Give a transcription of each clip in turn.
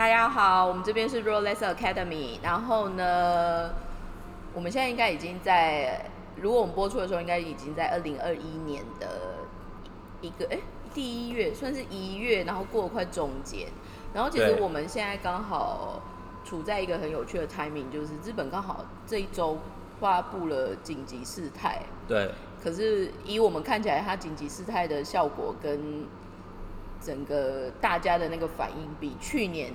大家好，我们这边是 Rolex Academy。然后呢，我们现在应该已经在，如果我们播出的时候，应该已经在二零二一年的一个哎第一月，算是一月，然后过了快中间。然后其实我们现在刚好处在一个很有趣的 timing，就是日本刚好这一周发布了紧急事态。对，可是以我们看起来，它紧急事态的效果跟整个大家的那个反应，比去年去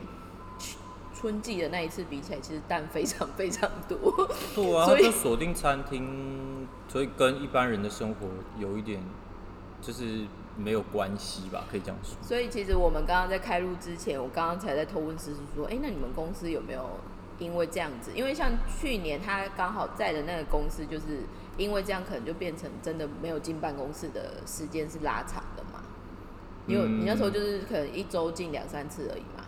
春季的那一次比起来，其实蛋非常非常多。对啊，所以就锁定餐厅，所以跟一般人的生活有一点就是没有关系吧，可以这样说。所以其实我们刚刚在开录之前，我刚刚才在偷问思思说，哎、那你们公司有没有因为这样子？因为像去年他刚好在的那个公司，就是因为这样，可能就变成真的没有进办公室的时间是拉长的嘛。你有、你那时候就是可能一周进两三次而已嘛。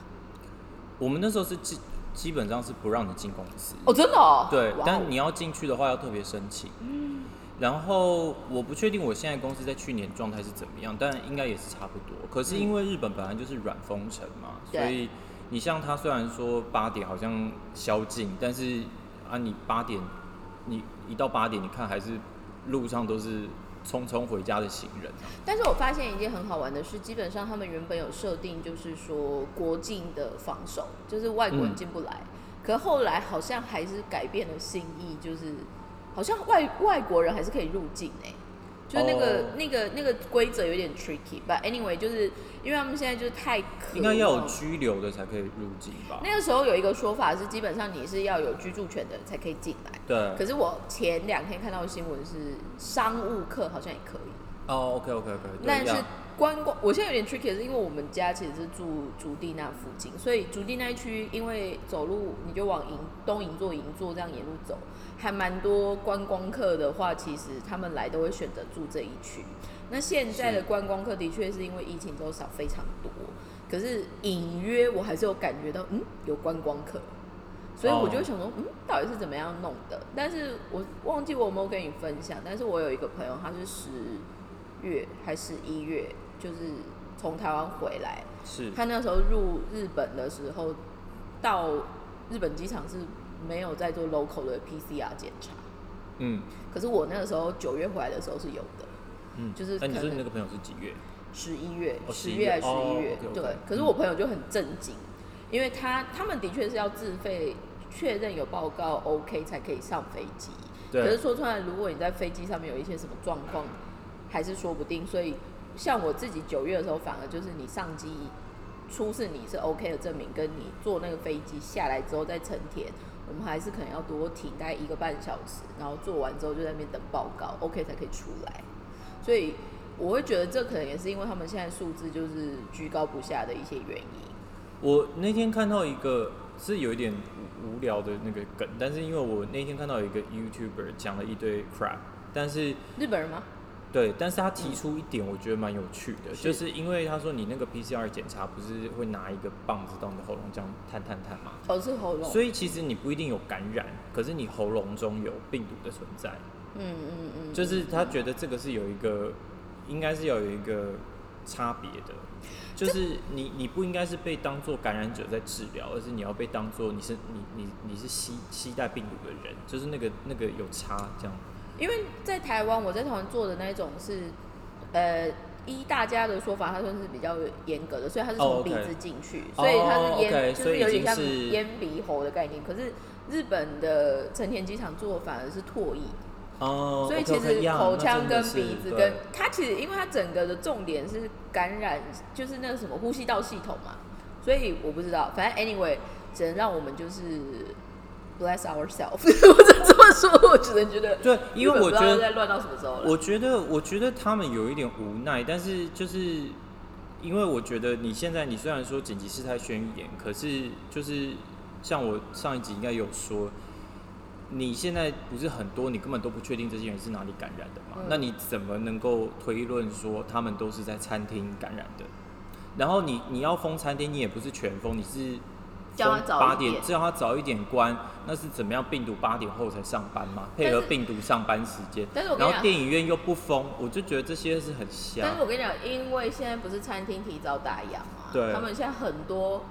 我们那时候是基基本上是不让你进公司，哦，真的哦。对哦，但你要进去的话要特别申请。嗯然后我不确定我现在公司在去年状态是怎么样，但应该也是差不多。可是因为日本本来就是软封城嘛，对所以你像他虽然说八点好像宵禁，但是啊你八点你一到八点，你看还是路上都是匆匆回家的行人啊。但是我发现一件很好玩的是，基本上他们原本有设定，就是说国境的防守，就是外国人嗯进不来。可后来好像还是改变了心意，就是好像外外国人还是可以入境哎、就是那个、哦那个那个规则有点 tricky。But anyway，就是因为他们现在就是太渴应该要有望居留的才可以入境吧？那个时候有一个说法是，基本上你是要有居住权的人才可以进来。对。可是我前两天看到的新闻是，商务客好像也可以。哦，OK OK OK，但是观光，我现在有点 tricky，是因为我们家其实是住竹地那附近，所以竹地那一区，因为走路你就往银东银座、银座这样沿路走，还蛮多观光客的话，其实他们来都会选择住这一区。那现在的观光客的确是因为疫情之后少非常多，可是隐约我还是有感觉到，嗯，有观光客。所以我就会想说，嗯，到底是怎么样弄的？但是我忘记我有没有跟你分享，但是我有一个朋友，他是十月还是一月，就是从台湾回来，是。他那时候入日本的时候，到日本机场是没有在做 local 的 PCR 检查，嗯。可是我那个时候九月回来的时候是有的，嗯，就是那你可能说你那个朋友是几月？十一月、哦11十月还是十一哦月对。嗯可是我朋友就很震惊，因为他他们的确是要自费确认有报告 OK 才可以上飞机。对可是说出来，如果你在飞机上面有一些什么状况，还是说不定。所以像我自己九月的时候，反而就是你上机出示你是 OK 的证明，跟你坐那个飞机下来之后再成田，我们还是可能要多停大概一个半小时，然后做完之后就在那边等报告，OK 才可以出来。所以我会觉得这可能也是因为他们现在数字就是居高不下的一些原因。我那天看到一个是有一点无无聊的那个梗，但是因为我那天看到有一个 YouTuber 讲了一堆 crap，但是日本人吗？对，但是他提出一点我觉得蛮有趣的，是就是因为他说你那个 PCR 检查不是会拿一个棒子到你的喉咙这样探探探吗？哦，是喉咙。所以其实你不一定有感染，可是你喉咙中有病毒的存在，嗯嗯嗯，就是他觉得这个是有一个，应该是要有一个差别的，就是你你不应该是被当做感染者在治疗，而是你要被当做你是你你你是吸携带病毒的人，就是那个那个有差这样。因为在台湾，我在台湾做的那种是，呃，依大家的说法，它算是比较严格的，所以它是哦从鼻子进去所以它是哦咽，OK，就是有点像经是咽鼻喉的概念。可是日本的成田机场做的反而是唾液，哦所以其实口腔跟鼻子跟它其实，因为它整个的重点是感染，就是那个什么呼吸道系统嘛，所以我不知道，反正 anyway，只能让我们就是 bless ourselves，我只能这么说，我只能觉得，对，因为我觉得在乱到什么时候了。我觉得，我觉得他们有一点无奈，但是就是因为我觉得你现在你虽然说紧急事态宣言，可是就是像我上一集应该有说，你现在不是很多，你根本都不确定这些人是哪里感染的嘛？嗯那你怎么能够推论说他们都是在餐厅感染的？然后你你要封餐厅，你也不是全封，你是叫他封早八点，叫他早一点关，那是怎么样？病毒八点后才上班嘛，配合病毒上班时间。然后电影院又不封，我就觉得这些是很瞎但是。我跟你讲，因为现在不是餐厅提早打烊嘛，对他们现在很多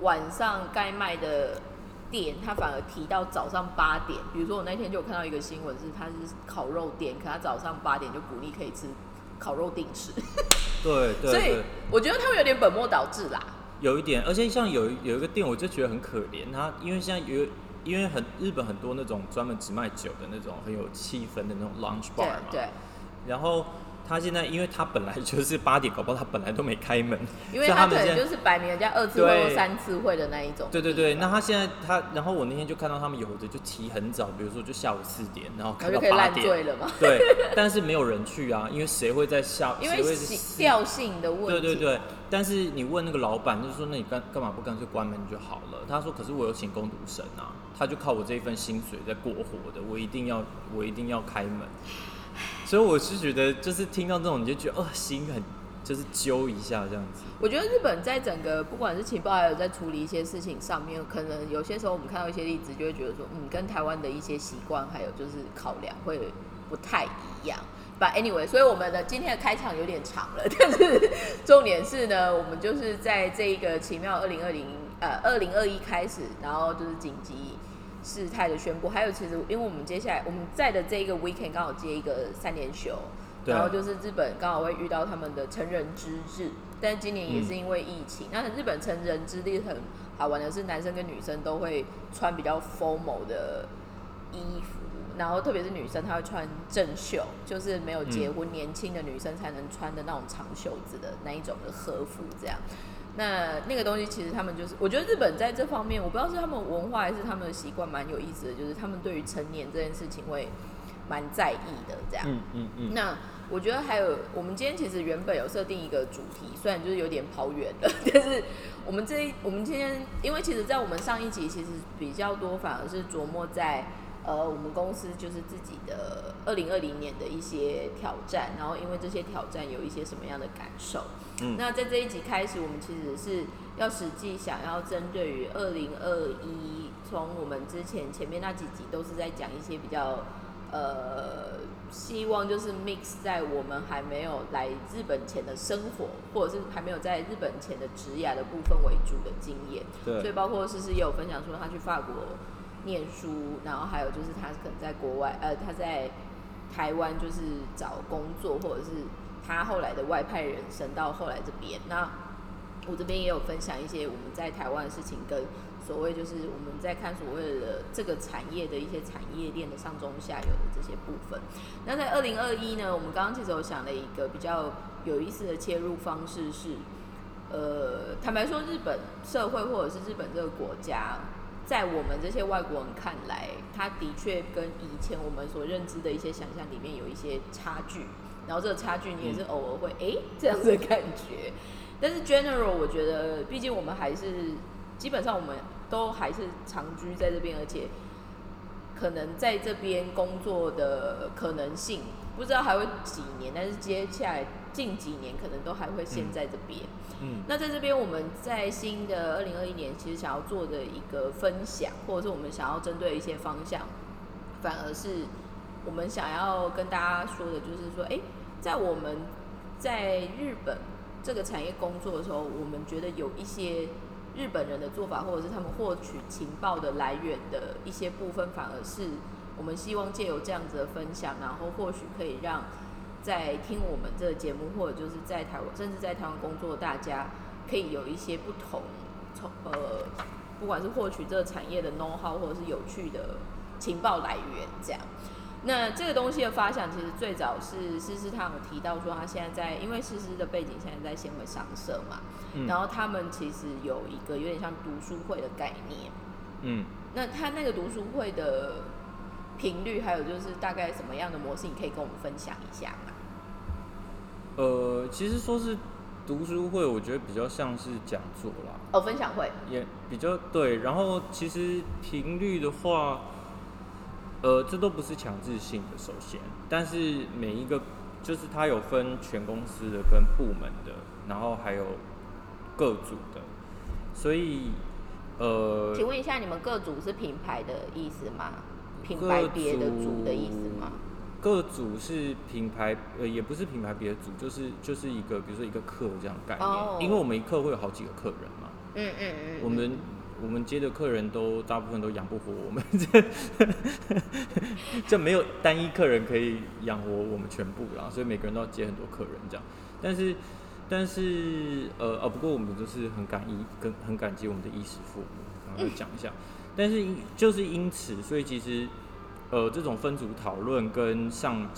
晚上该卖的店，他反而提到早上八点。比如说我那天就有看到一个新闻，是他是烤肉店，可他早上八点就鼓励可以吃烤肉定时。对 对所以，我觉得他们有点本末倒置啦。有一点，而且像有有一个店，我就觉得很可怜，他因为现在有。因为很日本很多那种专门只卖酒的那种很有气氛的那种 lunch bar 嘛，对，然后他现在因为他本来就是八点，搞不好他本来都没开门，因为他可能们就是摆明人家二次会或三次会的那一种。对对对，那他现在他，然后我那天就看到他们有的就起很早，比如说就下午四点，然后开然后就可以烂到八点，醉了嘛。对，但是没有人去啊，因为谁会在下，因为调性的问题。对对对，但是你问那个老板，就是说那你干干嘛不干脆关门就好了？他说可是我有请工读生啊，他就靠我这一份薪水在过活的，我一定要我一定要开门。所以我是觉得，就是听到这种，你就觉得哦，心很就是揪一下这样子。我觉得日本在整个不管是情报，还有在处理一些事情上面，可能有些时候我们看到一些例子，就会觉得说，嗯，跟台湾的一些习惯还有就是考量会不太一样。But anyway，所以我们的今天的开场有点长了，但是重点是呢，我们就是在这一个奇妙二零二零呃二零二一开始，然后就是紧急事态的宣布，还有其实因为我们接下来我们在的这一个 weekend 刚好接一个三连休，然后就是日本刚好会遇到他们的成人之日，但今年也是嗯因为疫情，那日本成人之日很好玩的是，男生跟女生都会穿比较 formal 的衣服，然后特别是女生，她会穿正袖，就是没有结婚、年轻的女生才能穿的那种长袖子的那一种的和服，这样。那那个东西其实他们就是，我觉得日本在这方面，我不知道是他们文化还是他们的习惯，蛮有意思的，就是他们对于成年这件事情会蛮在意的，这样。嗯嗯嗯，那我觉得还有，我们今天其实原本有设定一个主题，虽然就是有点跑远了，但是我们这一我们今天，因为其实，在我们上一集其实比较多，反而是琢磨在呃我们公司就是自己的二零二零年的一些挑战，然后因为这些挑战有一些什么样的感受。嗯那在这一集开始，我们其实是要实际想要针对于二零二一，从我们之前前面那几集都是在讲一些比较呃，希望就是 mix 在我们还没有来日本前的生活，或者是还没有在日本前的职涯的部分为主的经验。所以，包括诗诗也有分享说他去法国念书，然后还有就是他可能在国外，呃，他在台湾就是找工作，或者是他后来的外派人生到后来这边。那我这边也有分享一些我们在台湾的事情，跟所谓就是我们在看所谓的这个产业的一些产业链的上中下游的这些部分。那在二零二一呢，我们刚刚其实有想了一个比较有意思的切入方式是，呃，坦白说，日本社会或者是日本这个国家，在我们这些外国人看来，它的确跟以前我们所认知的一些想象里面有一些差距。然后这个差距，你也是偶尔会诶这样子的感觉。但是 general，我觉得，毕竟我们还是基本上我们都还是长居在这边，而且可能在这边工作的可能性，不知道还会几年，但是接下来近几年可能都还会先在这边。嗯那在这边，我们在新的二零二一年，其实想要做的一个分享，或者是我们想要针对一些方向，反而是我们想要跟大家说的，就是说，诶，在我们在日本这个产业工作的时候，我们觉得有一些日本人的做法，或者是他们获取情报的来源的一些部分，反而是我们希望借由这样子的分享，然后或许可以让在听我们这个节目，或者就是在台湾，甚至在台湾工作的大家，可以有一些不同，从呃，不管是获取这个产业的 know how，或者是有趣的情报来源，这样。那这个东西的发想，其实最早是思思他有提到说，他现在在，因为思思的背景现在在纤维上社嘛，嗯然后他们其实有一个有点像读书会的概念。嗯，那他那个读书会的频率，还有就是大概什么样的模式，你可以跟我们分享一下吗？呃，其实说是读书会，我觉得比较像是讲座啦。哦，分享会。也比较对，然后其实频率的话，呃，这都不是强制性的，首先，但是每一个就是它有分全公司的跟部门的，然后还有各组的，所以呃，请问一下，你们各组是品牌的意思吗？品牌别的组的意思吗？各组是品牌，呃，也不是品牌别的组，就是就是一个，比如说一个课这样概念，哦因为我们一课会有好几个客人嘛，嗯嗯嗯，我们我们接的客人都大部分都养不活我们，这没有单一客人可以养活我们全部啦，所以每个人都要接很多客人这样。但是但是呃哦，不过我们都是很感激跟很感激我们的衣食父母，然后讲一下。但是就是因此，所以其实呃这种分组讨论跟上。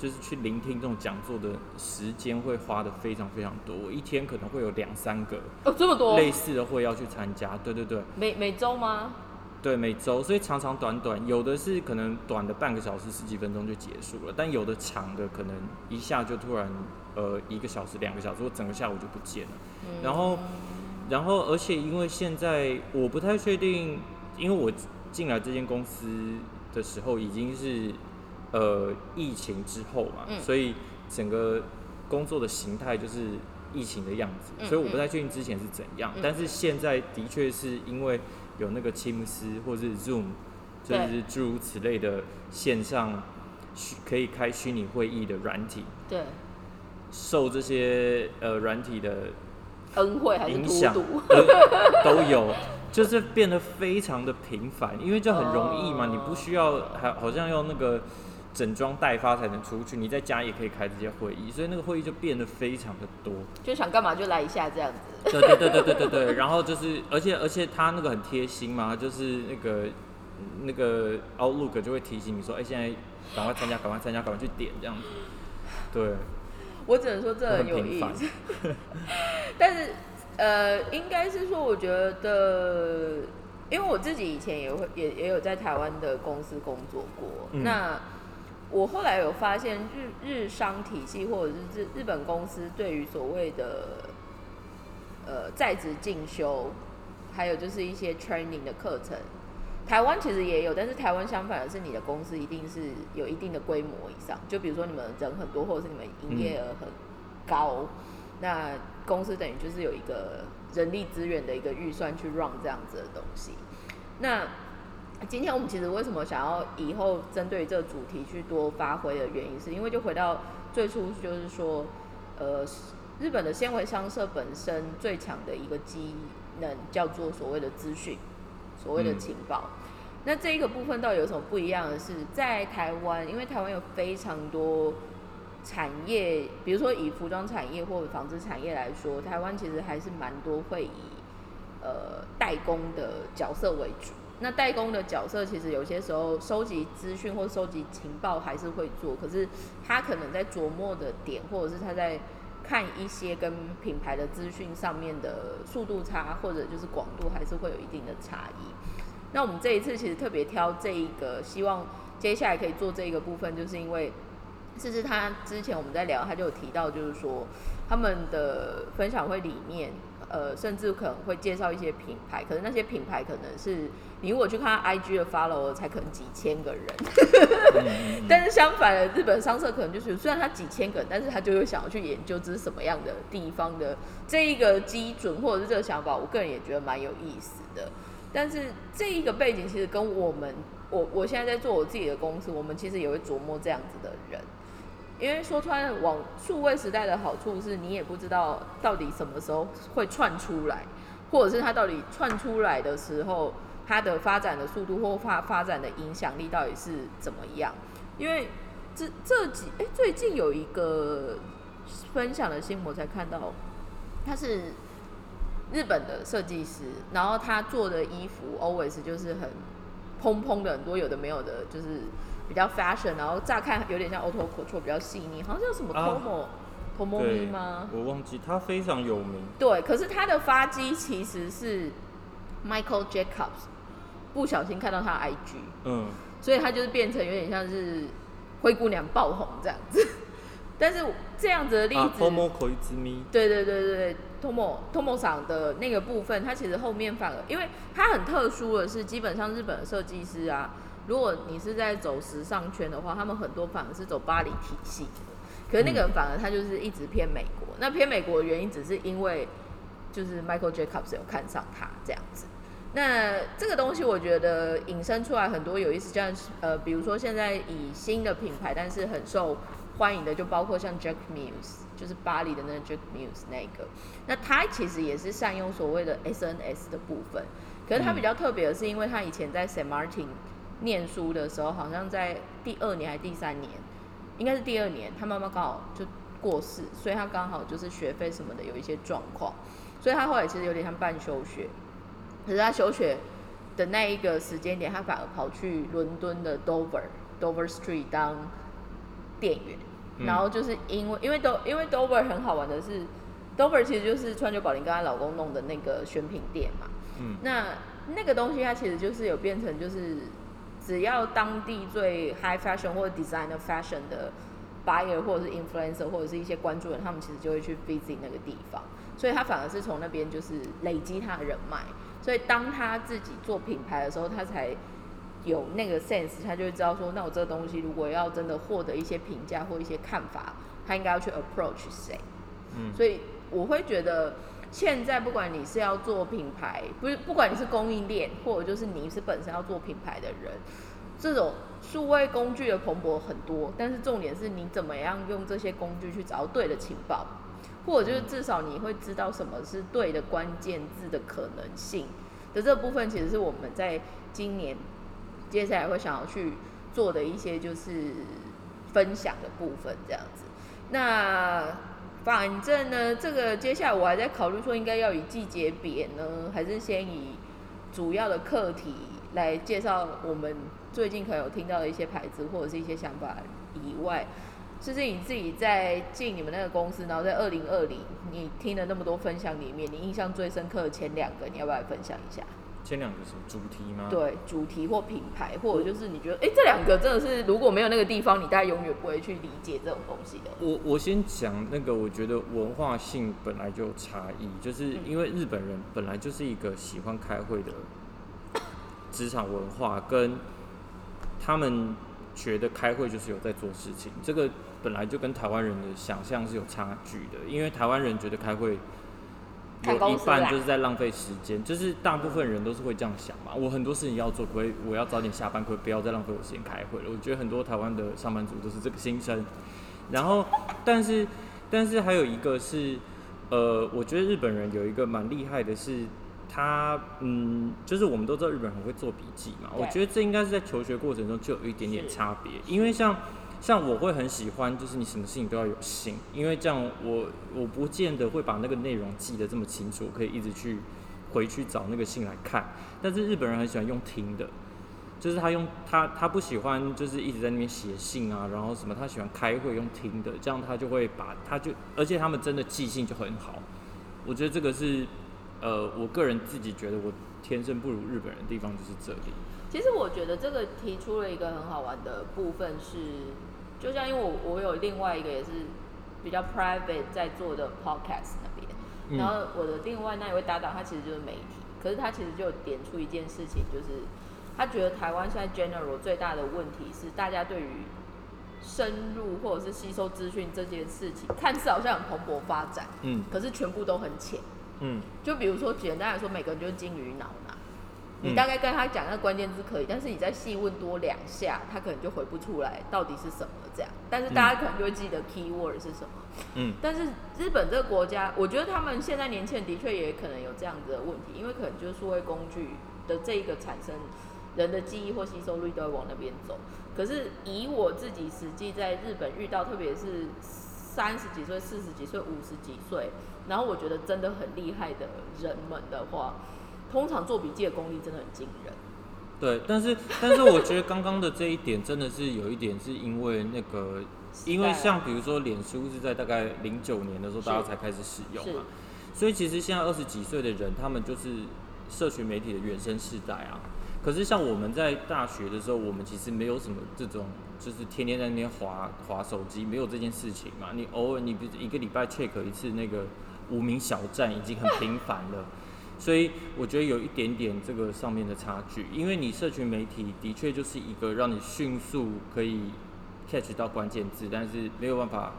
就是去聆听这种讲座的时间会花的非常非常多，我一天可能会有两三个哦，这么多类似的会要去参加，对对对，每每周吗？对，每周，所以长长短短，有的是可能短的半个小时十几分钟就结束了，但有的长的可能一下就突然呃一个小时两个小时，或整个下午就不见了。然后，然后而且因为现在我不太确定，因为我进来这间公司的时候已经是。呃，疫情之后嘛，所以整个工作的形态就是疫情的样子，所以我不太确定之前是怎样。但是现在的确是因为有那个 Teams 或是 Zoom，就是诸如此类的线上虚可以开虚拟会议的软体，对，受这些呃软体的恩惠还是影响都有，就是变得非常的频繁，因为就很容易嘛，你不需要还好像用那个。整装待发才能出去，你在家也可以开这些会议，所以那个会议就变得非常的多。就想干嘛就来一下这样子。对对对对对对对。然后就是，而且而且他那个很贴心嘛，就是那个那个 Outlook 就会提醒你说，哎，现在赶快参加，赶快参加，赶快去点这样子。对。我只能说这很有意思。但是呃，应该是说，我觉得，因为我自己以前也会也也有在台湾的公司工作过，那。我后来有发现，日日商体系或者是日日本公司对于所谓的呃在职进修，还有就是一些 training 的课程，台湾其实也有，但是台湾相反的是，你的公司一定是有一定的规模以上，就比如说你们人很多，或者是你们营业额很高，那公司等于就是有一个人力资源的一个预算去 run 这样子的东西，那。今天我们其实为什么想要以后针对这个主题去多发挥的原因，是因为就回到最初，就是说，呃，日本的纤维商社本身最强的一个机能叫做所谓的资讯，所谓的情报。那这一个部分到底有什么不一样的是，在台湾，因为台湾有非常多产业，比如说以服装产业或者纺织产业来说，台湾其实还是蛮多会以呃代工的角色为主。那代工的角色其实有些时候收集资讯或收集情报还是会做，可是他可能在琢磨的点，或者是他在看一些跟品牌的资讯上面的速度差，或者就是广度，还是会有一定的差异。那我们这一次其实特别挑这一个，希望接下来可以做这一个部分，就是因为其实他之前我们在聊，他就有提到，就是说他们的分享会里面。呃，甚至可能会介绍一些品牌，可是那些品牌可能是你如果去看 IG 的 follow，才可能几千个人。但是相反的，日本商社可能就是虽然他几千个人，但是他就会想要去研究这是什么样的地方的这一个基准，或者是这个想法，我个人也觉得蛮有意思的。但是这一个背景其实跟我们，我我现在在做我自己的公司，我们其实也会琢磨这样子的人。因为说穿网数位时代的好处是你也不知道到底什么时候会窜出来，或者是它到底窜出来的时候，它的发展的速度或发发展的影响力到底是怎么样？因为这这几哎最近有一个分享的新闻才看到，他是日本的设计师，然后他做的衣服 always 就是很蓬蓬的很多有的没有的，就是。比较 fashion，然后乍看有点像 Auto Couture，比较细腻，好像叫什么 Tomo Tomo 吗？我忘记，他非常有名。对，可是他的发机其实是 Michael Jacobs，不小心看到他 IG，嗯，所以他就是变成有点像是灰姑娘爆红这样子。但是这样子的例子，Tomo Koizumi，对对对对对，Tomo Tomo 厂的那个部分，它其实后面反而，因为它很特殊的是，基本上日本的设计师啊。如果你是在走时尚圈的话，他们很多反而是走巴黎体系的，可是那个人反而他就是一直偏美国。那偏美国的原因只是因为就是 Michael Jacobs 有看上他这样子。那这个东西我觉得引申出来很多有意思，像呃，比如说现在以新的品牌，但是很受欢迎的，就包括像 Jack Muse。就是巴黎的那个 Jack Muse 那个。那他其实也是善用所谓的 SNS 的部分，可是他比较特别的是，因为他以前在 Saint Martin 念书的时候，好像在第二年还是第三年，应该是第二年，他妈妈刚好就过世，所以他刚好就是学费什么的有一些状况，所以他后来其实有点像半休学。可是他休学的那一个时间点，他反而跑去伦敦的 Dover Dover Street 当店员，然后就是因为因为都因为 Dover 很好玩的是，Dover 其实就是川久保玲跟她老公弄的那个选品店嘛。嗯。那那个东西它其实就是有变成就是只要当地最 high fashion 或者 designer fashion 的 buyer 或者是 influencer 或者是一些关注人，他们其实就会去 visit 那个地方，所以他反而是从那边就是累积他的人脉。所以当他自己做品牌的时候，他才有那个 sense，他就会知道说，那我这个东西如果要真的获得一些评价或一些看法，他应该要去 approach 谁。嗯，所以我会觉得，现在不管你是要做品牌，不是不管你是供应链，或者就是你是本身要做品牌的人，这种数位工具的蓬勃很多，但是重点是你怎么样用这些工具去找到对的情报。或者就是至少你会知道什么是对的关键字的可能性的这部分，其实是我们在今年接下来会想要去做的一些就是分享的部分，这样子。那反正呢，这个接下来我还在考虑说，应该要以季节别呢，还是先以主要的课题来介绍我们最近可能有听到的一些牌子或者是一些想法以外。就是你自己在进你们那个公司，然后在二零二零，你听了那么多分享里面，你印象最深刻的前两个，你要不要来分享一下？前两个什么主题吗？对，主题或品牌，或者就是你觉得，哎，这两个真的是如果没有那个地方，你大概永远不会去理解这种东西的。我我先讲那个，我觉得文化性本来就有差异，就是因为日本人本来就是一个喜欢开会的职场文化，跟他们觉得开会就是有在做事情，这个。本来就跟台湾人的想象是有差距的，因为台湾人觉得开会有一半就是在浪费时间，就是大部分人都是会这样想嘛。我很多事情要做，不以我要早点下班，可不要再浪费我时间开会了。我觉得很多台湾的上班族都是这个心声。然后，但是，但是还有一个是，呃，我觉得日本人有一个蛮厉害的是，他嗯，就是我们都知道日本人很会做笔记嘛。我觉得这应该是在求学过程中就有一点点差别，因为像。像我会很喜欢，就是你什么事情都要有信，因为这样我我不见得会把那个内容记得这么清楚，可以一直去回去找那个信来看。但是日本人很喜欢用听的，就是他用他他不喜欢就是一直在那边写信啊，然后什么他喜欢开会用听的，这样他就会把他就而且他们真的记性就很好。我觉得这个是呃我个人自己觉得我天生不如日本人的地方就是这里。其实我觉得这个提出了一个很好玩的部分是。就像因为我我有另外一个也是比较 private 在做的 podcast 那边，然后我的另外那一位搭档他其实就是媒体，可是他其实就点出一件事情，就是他觉得台湾现在 general 最大的问题是大家对于深入或者是吸收资讯这件事情，看似好像很蓬勃发展，嗯，可是全部都很浅，嗯，就比如说简单来说，每个人就是金鱼脑。你大概跟他讲那关键字可以，但是你再细问多两下，他可能就回不出来到底是什么这样。但是大家可能就会记得 key word 是什么。嗯。但是日本这个国家，我觉得他们现在年轻人的确也可能有这样子的问题，因为可能就是数位工具的这一个产生，人的记忆或吸收率都会往那边走。可是以我自己实际在日本遇到，特别是三十几岁、四十几岁、五十几岁，然后我觉得真的很厉害的人们的话。通常做笔记的功力真的很惊人。对，但是但是我觉得刚刚的这一点真的是有一点是因为那个，因为像比如说脸书是在大概零九年的时候大家才开始使用嘛，所以其实现在二十几岁的人他们就是社群媒体的原生世代啊。可是像我们在大学的时候，我们其实没有什么这种，就是天天在那边划划手机，没有这件事情嘛。你偶尔你比如一个礼拜 check 一次那个无名小站，已经很频繁了。所以我觉得有一点点这个上面的差距，因为你社群媒体的确就是一个让你迅速可以 catch 到关键字，但是没有办法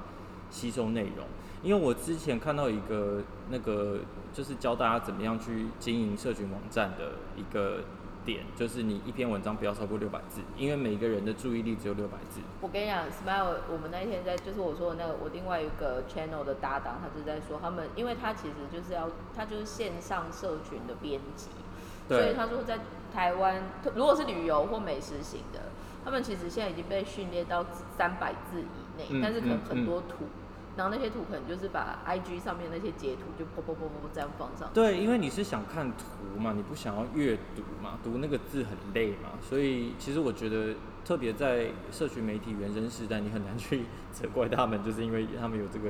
吸收内容。因为我之前看到一个那个就是教大家怎么样去经营社群网站的一个点，就是你一篇文章不要超过六百字，因为每个人的注意力只有六百字。我跟你讲，Smile，我们那一天在，就是我说的那个，我另外一个 channel 的搭档，他就在说，他们，因为他其实就是要，他就是线上社群的编辑，所以，他说在台湾，如果是旅游或美食型的，他们其实现在已经被训练到三百字以内，嗯但是可能嗯很多图，然后那些图可能就是把 IG 上面那些截图就啵啵啵啵啵这样放上。对，因为你是想看图嘛，你不想要阅读嘛，读那个字很累嘛，所以其实我觉得，特别在社群媒体原生时代，你很难去 责怪他们，就是因为他们有这个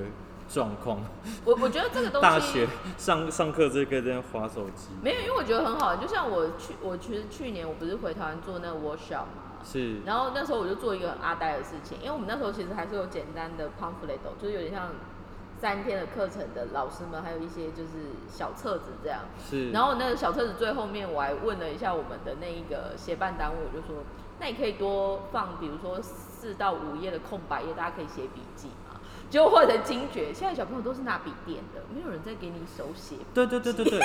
状况。我我觉得这个 东西大学上上课这个在那划手机，没有，因为我觉得很好，就像我去，我其实去年我不是回台湾做那个 workshop 嘛，是然后那时候我就做一个很阿呆的事情，因为我们那时候其实还是有简单的 pamphlet，就是有点像三天的课程的老师们，还有一些就是小册子这样。是，然后那个小册子最后面我还问了一下我们的那一个协办单位，我就说，那你可以多放，比如说四到五页的空白页，大家可以写笔记嘛。结果后来才惊觉，现在小朋友都是拿笔电的，没有人在给你手写。对对对对对，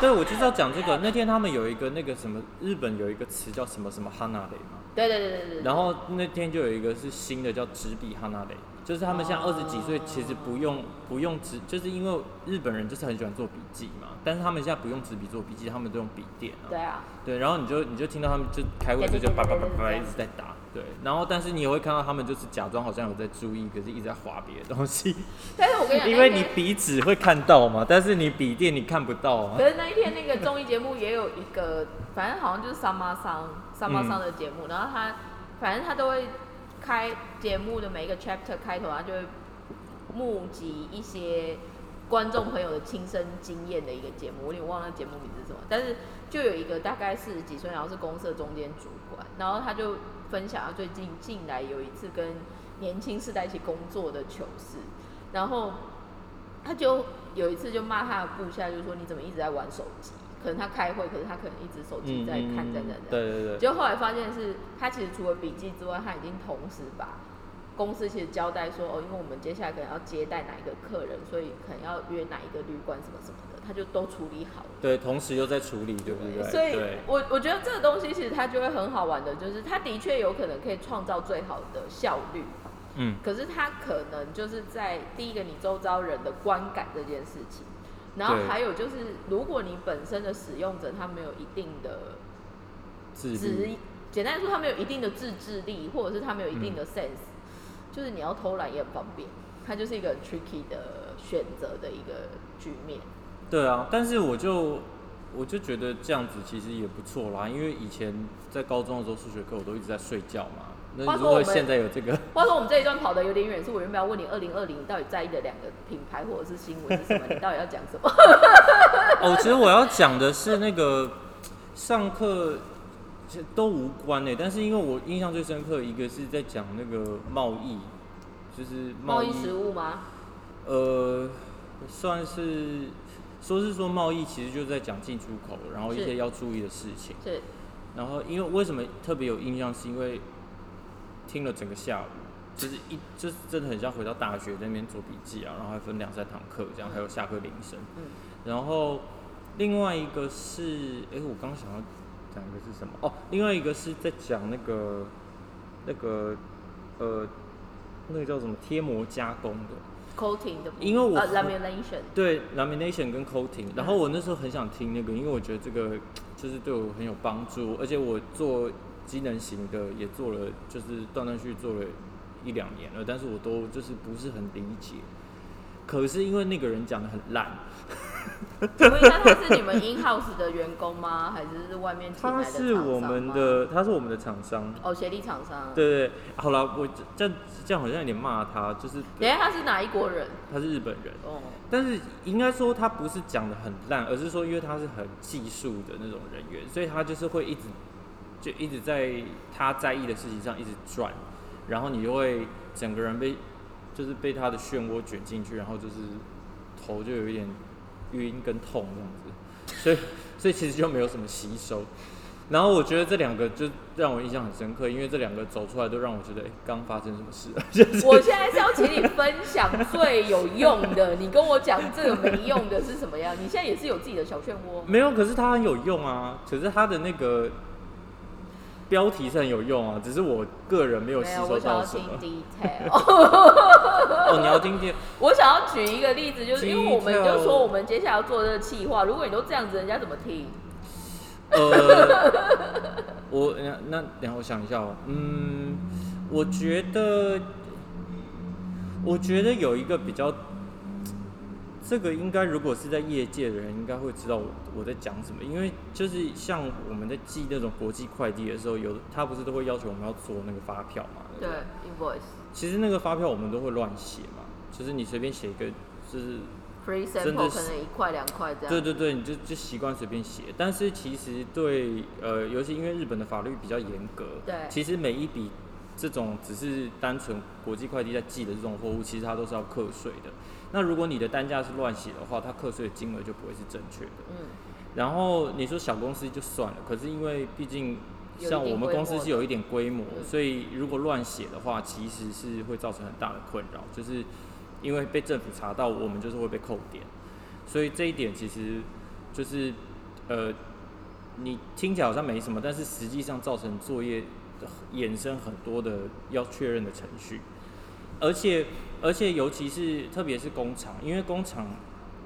对 我就是要讲这个。那天他们有一个那个什么，日本有一个词叫什么什么哈娜雷嘛，对对对对对。然后那天就有一个是新的叫纸笔哈娜雷，就是他们现在二十几岁，其实不用不用纸，就是因为日本人就是很喜欢做笔记嘛，但是他们现在不用纸笔做笔记，他们都用笔电啊。对啊，对，然后你就你就听到他们就开会就就叭叭叭叭叭一直在打，对，然后但是你也会看到他们就是假装好像有在注意，可是一直在划别的东西，但是我跟你讲，因为你笔纸会看到嘛，但是你笔电你看不到啊可。是那一天那个综艺节目也有一个，反正好像就是桑妈桑桑妈桑的节目，然后他反正他都会开节目的每一个 chapter 开头，他就会募集一些观众朋友的亲身经验的一个节目，我有点忘了节目名字是什么，但是就有一个大概四十几岁，然后是公社中间主管，然后他就分享他最近进来有一次跟年轻世代一起工作的糗事，然后他就有一次就骂他的部下，就说你怎么一直在玩手机？可能他开会，可是他可能一直手机在看，在在在。对对对，结果后来发现是，他其实除了笔记之外，他已经同时把公司其实交代说，哦，因为我们接下来可能要接待哪一个客人，所以可能要约哪一个旅馆什么什么的，他就都处理好了。对，同时又在处理，对不对？所以我我觉得这个东西其实它就会很好玩的，就是它的确有可能可以创造最好的效率，嗯，可是它可能就是在第一个你周遭人的观感这件事情，然后对还有就是如果你本身的使用者他没有一定的自自律，简单来说他没有一定的自制力，或者是他没有一定嗯的 sense，、就是你要偷懒也很方便，它就是一个很 tricky 的选择的一个局面。对啊，但是我就我就觉得这样子其实也不错啦，因为以前在高中的时候数学课我都一直在睡觉嘛，那如果现在有这个，话说我们这一段跑的有点远，是我原本要问你二零二零你到底在意的两个品牌或者是新闻是什么？你到底要讲什么？哦，其实我要讲的是那个上课其实都无关诶、但是因为我印象最深刻，一个是在讲那个贸易，就是贸易易实务吗？呃，算是说是说贸易，其实就是在讲进出口，然后一些要注意的事情。是然后因为为什么特别有印象，是因为听了整个下午，就是一就是真的很像回到大学在那边做笔记啊，然后还分两三堂课这样，还有下课铃声。嗯然后另外一个是，哎、我刚想要讲一个是什么？哦，另外一个是在讲那个那个呃那个叫什么贴膜加工的。coating 的，因为我呃 lamination 对 lamination 跟 coating，然后我那时候很想听那个，因为我觉得这个就是对我很有帮助，而且我做机能型的也做了，就是断断续续做了一两年了，但是我都就是不是很理解。可是因为那个人讲的很烂，请问一下，他是你们 in house 的员工吗？还是是外面请来他是我们的，他是我们的厂商。哦协力厂商。对对对，好了，我这样这样好像有点骂他，就是等下他是哪一国人？他是日本人。哦，但是应该说他不是讲的很烂，而是说因为他是很技术的那种人员，所以他就是会一直就一直在他在意的事情上一直转，然后你就会整个人被就是被他的漩涡卷进去，然后就是头就有一点晕跟痛这样子，所以 所以其实就没有什么吸收。然后我觉得这两个就让我印象很深刻，因为这两个走出来都让我觉得，哎、刚发生什么事？就是我现在是要请你分享最有用的，你跟我讲这个没用的是什么样？你现在也是有自己的小漩涡，没有，可是它很有用啊。可是它的那个标题是很有用啊，只是我个人没有吸收到什么。哦，你要听听我想要举一个例子，就是因为我们就说我们接下来要做这个企划，如果你都这样子，人家怎么听？呃，我那那等下我想一下哦，嗯，我觉得，我觉得有一个比较，这个应该如果是在业界的人，应该会知道我我在讲什么，因为就是像我们在寄那种国际快递的时候，有他不是都会要求我们要做那个发票嘛？不对，invoice 其实那个发票我们都会乱写嘛，就是你随便写一个，就是。free 真的可能一块两块这样。对对对，你就就习惯随便写，但是其实对呃，尤其因为日本的法律比较严格，对其实每一笔这种只是单纯国际快递在寄的这种货物，其实它都是要课税的。那如果你的单价是乱写的话，它课税的金额就不会是正确的。嗯，然后你说小公司就算了，可是因为毕竟像我们公司是有一点规模，嗯所以如果乱写的话，其实是会造成很大的困扰，就是因为被政府查到，我们就是会被扣点。所以这一点其实就是呃，你听起来好像没什么，但是实际上造成作业衍生很多的要确认的程序，而且而且尤其是特别是工厂，因为工厂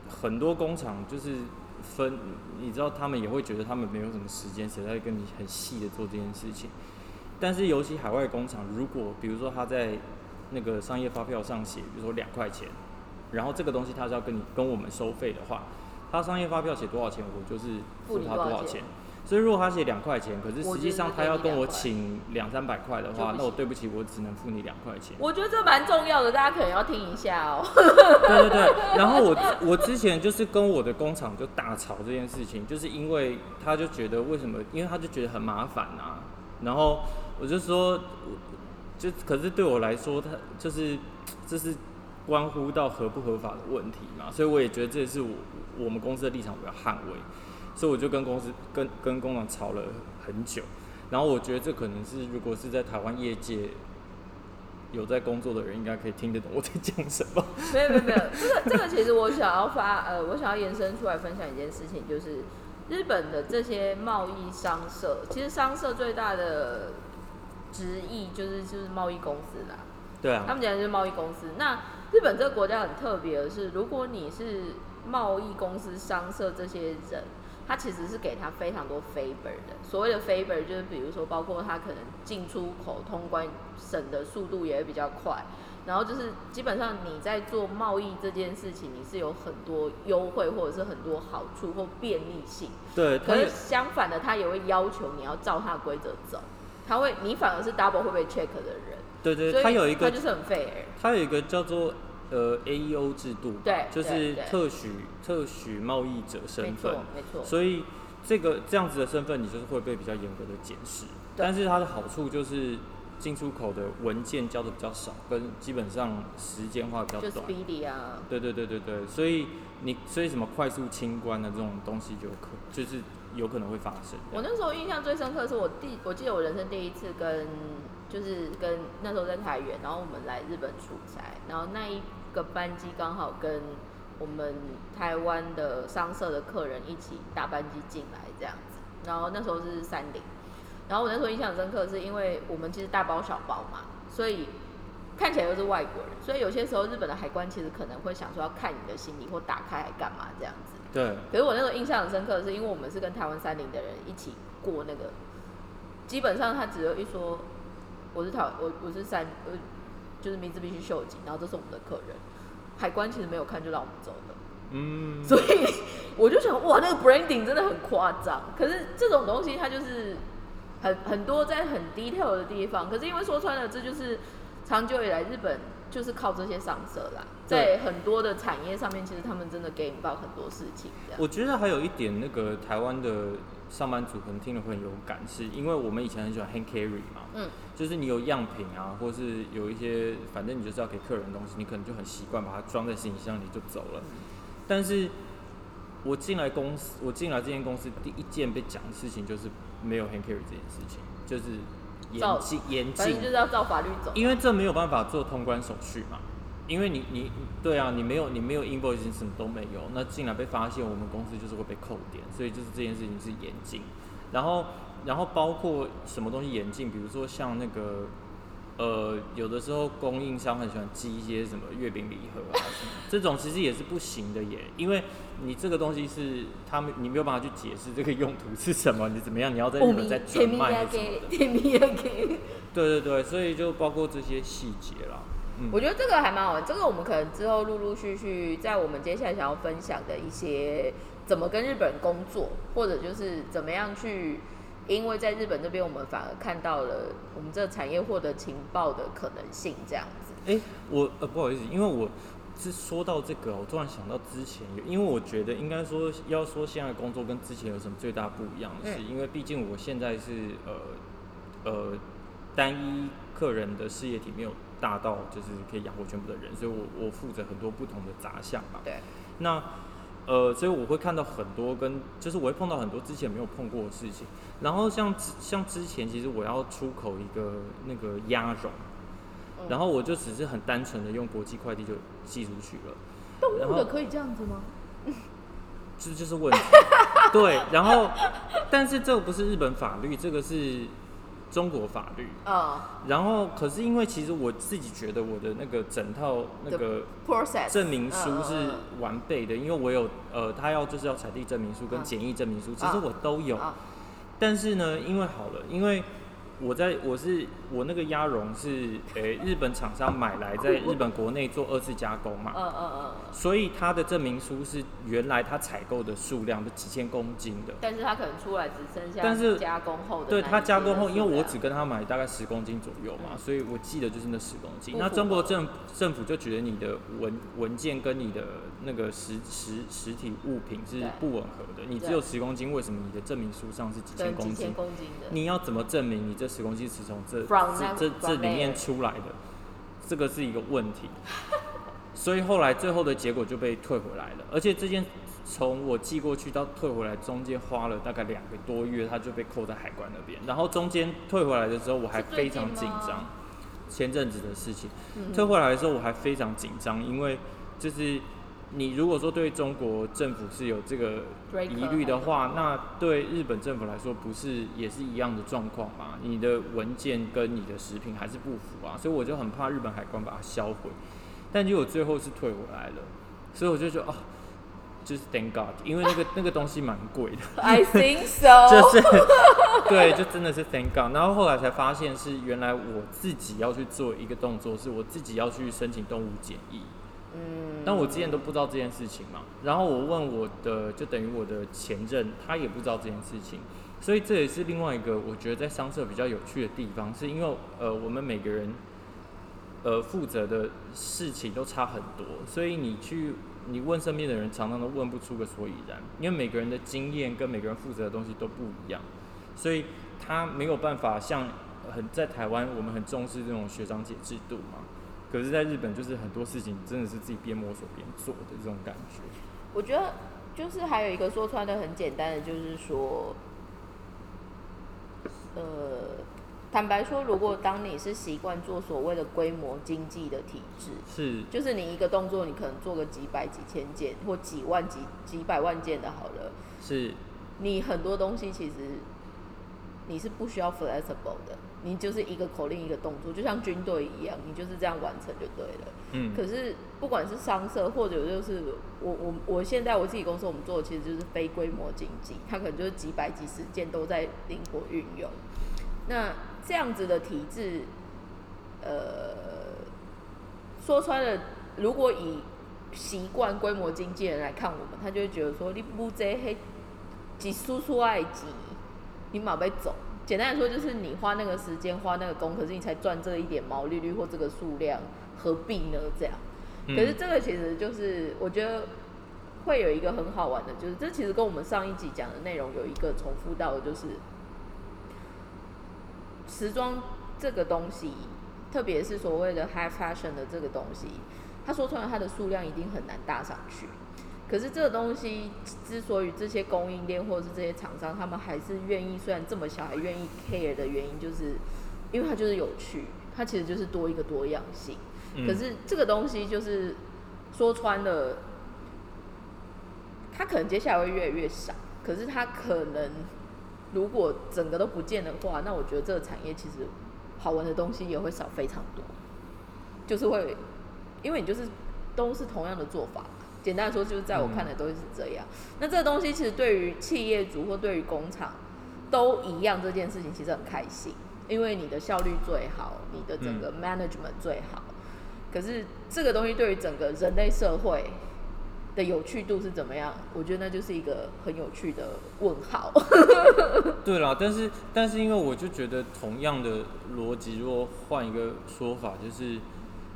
很多工厂就是分，你知道他们也会觉得他们没有什么时间，谁在跟你很细的做这件事情。但是尤其海外工厂，如果比如说他在那个商业发票上写，比如说两块钱，然后这个东西他是要跟你跟我们收费的话，他商业发票写多少钱，我就是付他多少钱。所以如果他写两块钱，可是实际上他要跟我请两三百块的话，那我对不起，我只能付你两块钱。我觉得这蛮重要的，大家可能要听一下哦。对对对，然后我 我之前就是跟我的工厂就大吵这件事情，就是因为他就觉得为什么，因为他就觉得很麻烦啊，然后我就说，就可是对我来说，他就是这是关乎到合不合法的问题嘛，所以我也觉得这是我我们公司的立场，我要捍卫，所以我就跟公司跟跟工厂吵了很久，然后我觉得这可能是如果是在台湾业界。有在工作的人应该可以听得懂我在讲什么。没有没有没有，这个这个其实我想要发呃，我想要延伸出来分享一件事情，就是日本的这些贸易商社，其实商社最大的直译就是就是贸易公司啦，对啊，他们讲的就是贸易公司。那日本这个国家很特别的是，如果你是贸易公司、商社这些人，他其实是给他非常多 favor 的。所谓的 favor 就是比如说，包括他可能进出口通关省的速度也会比较快，然后就是基本上你在做贸易这件事情，你是有很多优惠或者是很多好处或便利性。对，可是相反的，他也会要求你要照他的规则走，他会你反而是 double 会被 check 的人。对对，所以他有一个他就是很 fair。他有一个叫做呃 AEO 制度，对就是特许特许贸易者身没份错，，没错。所以这个这样子的身份，你就是会被比较严格的检视。对但是它的好处就是进出口的文件交的比较少，跟基本上时间花比较就短。speedy 啊，对对对对对，所以你所以什么快速清关的这种东西就可就是有可能会发生。我那时候印象最深刻的是我第，我记得我人生第一次跟，就是跟那时候在台原，然后我们来日本出差，然后那一个班机刚好跟我们台湾的商社的客人一起搭班机进来这样子，然后那时候是三菱，然后我那时候印象很深刻，是因为我们其实大包小包嘛，所以看起来又是外国人，所以有些时候日本的海关其实可能会想说要看你的行李或打开来干嘛这样子。对，可是我那时候印象很深刻的是，因为我们是跟台湾三菱的人一起过那个，基本上他只有一说我是台我我是三呃就是名字必须秀吉，然后这是我们的客人，海关其实没有看就让我们走了，嗯，所以我就想哇那个 branding 真的很夸张，可是这种东西它就是很很多在很 detail 的地方，可是因为说穿了这就是长久以来日本就是靠这些上色啦，在很多的产业上面，其实他们真的给你报很多事情。我觉得还有一点，那个台湾的上班族可能听了会很有感，是因为我们以前很喜欢 hand carry 嘛，嗯，就是你有样品啊，或是有一些，反正你就是要给客人的东西，你可能就很习惯把它装在行李箱里就走了。但是我进来公司，我进来这间公司第一件被讲的事情就是没有 hand carry 这件事情，就是照严禁严禁反正，就是要照法律走。因为这没有办法做通关手续嘛。因为你你对啊，你没有你没有 invoice 什么都没有，那进来被发现，我们公司就是会被扣点，所以就是这件事情是严禁。然后然后包括什么东西严禁，比如说像那个呃，有的时候供应商很喜欢寄一些什么月饼礼盒啊什么，这种其实也是不行的耶，因为你这个东西是他们你没有办法去解释这个用途是什么，你怎么样，你要在日本再转卖什么的。对对对，所以就包括这些细节啦。嗯我觉得这个还蛮好玩，这个我们可能之后陆陆续续在我们接下来想要分享的一些怎么跟日本人工作，或者就是怎么样去，因为在日本这边我们反而看到了我们这个产业获得情报的可能性，这样子。哎、我呃不好意思，因为我是说到这个，我突然想到之前有，因为我觉得应该说要说现在工作跟之前有什么最大不一样的是，嗯因为毕竟我现在是呃呃单一客人的事业体没有大到就是可以养活全部的人，所以我我负责很多不同的杂项嘛。对，那呃，所以我会看到很多跟，就是我会碰到很多之前没有碰过的事情。然后像之像之前，其实我要出口一个那个鸭绒，嗯然后我就只是很单纯的用国际快递就寄出去了，动物的可以这样子吗？这就是问题。对，然后但是这个不是日本法律，这个是中国法律。嗯然后可是因为其实我自己觉得我的那个整套那个，process 证明书是完备的，因为我有呃，他要就是要产地证明书跟嗯检疫证明书，其实我都有。啊但是呢，因为好了，因为我在我是我那个鸭绒是诶、日本厂商买来在日本国内做二次加工嘛，嗯嗯嗯，所以它的证明书是原来它采购的数量的几千公斤的。但是它可能出来只剩下但是加工后的对它那一些加工后，因为我只跟他买大概十公斤左右嘛，嗯。所以我记得就是那十公斤。那中国政政府就觉得你的文文件跟你的那个实实实体物品是不吻合的，你只有十公斤，为什么你的证明书上是几千公斤？几千？公斤的，你要怎么证明你这十公斤是从这这这这里面出来的？这个是一个问题。所以后来最后的结果就被退回来了，而且这件从我寄过去到退回来中间花了大概两个多月，它就被扣在海关那边。然后中间退回来的时候，我还非常紧张。前阵子的事情，嗯退回来的时候我还非常紧张，因为就是你如果说对中国政府是有这个疑虑的话，那对日本政府来说不是也是一样的状况吗？你的文件跟你的食品还是不符啊，所以我就很怕日本海关把它销毁。但结果最后是退回来了，所以我就觉得哦，就是 thank God，因为那个 那个东西蛮贵的。I think so，就是对，就真的是 thank God。然后后来才发现是原来我自己要去做一个动作，是我自己要去申请动物检疫。嗯，但我之前都不知道这件事情嘛，然后我问我的，就等于我的前任，他也不知道这件事情，所以这也是另外一个我觉得在商社比较有趣的地方，是因为呃我们每个人呃负责的事情都差很多，所以你去你问身边的人，常常都问不出个所以然，因为每个人的经验跟每个人负责的东西都不一样，所以他没有办法像很在台湾我们很重视这种学长姐制度嘛。可是，在日本就是很多事情真的是自己边摸索边做的这种感觉。我觉得就是还有一个说穿的很简单的，就是说，呃，坦白说，如果当你是习惯做所谓的规模经济的体制，是，就是你一个动作，你可能做个几百、几千件或几万、几几百万件的好了，是，你很多东西其实你是不需要 flexible 的，你就是一个口令一个动作，就像军队一样，你就是这样完成就对了。嗯，可是不管是商社或者就是我我我现在我自己公司我们做的其实就是非规模经济，它可能就是几百几十件都在灵活运用。那这样子的体制，呃，说穿了，如果以习惯规模经济人来看我们，他就会觉得说你不这黑几叔叔爱几，你马被走。简单来说，就是你花那个时间花那个工，可是你才赚这一点毛利率或这个数量，何必呢？这样。嗯可是这个其实就是我觉得会有一个很好玩的，就是这其实跟我们上一集讲的内容有一个重复到的，就是时装这个东西，特别是所谓的 high fashion 的这个东西，它说穿了它的数量一定很难搭上去。可是这个东西之所以这些供应链或者是这些厂商，他们还是愿意，虽然这么小还愿意 care 的原因，就是因为它就是有趣，它其实就是多一个多样性。嗯可是这个东西就是说穿了，它可能接下来会越来越少。可是它可能如果整个都不见的话，那我觉得这个产业其实好玩的东西也会少非常多。就是会，因为你就是都是同样的做法。简单来说，就是在我看来都是这样。那这个东西其实对于企业主或对于工厂都一样，这件事情其实很开心，因为你的效率最好，你的整个 management 最好。可是这个东西对于整个人类社会的有趣度是怎么样？我觉得那就是一个很有趣的问号。对啦，但是但是因为我就觉得同样的逻辑，如果换一个说法，就是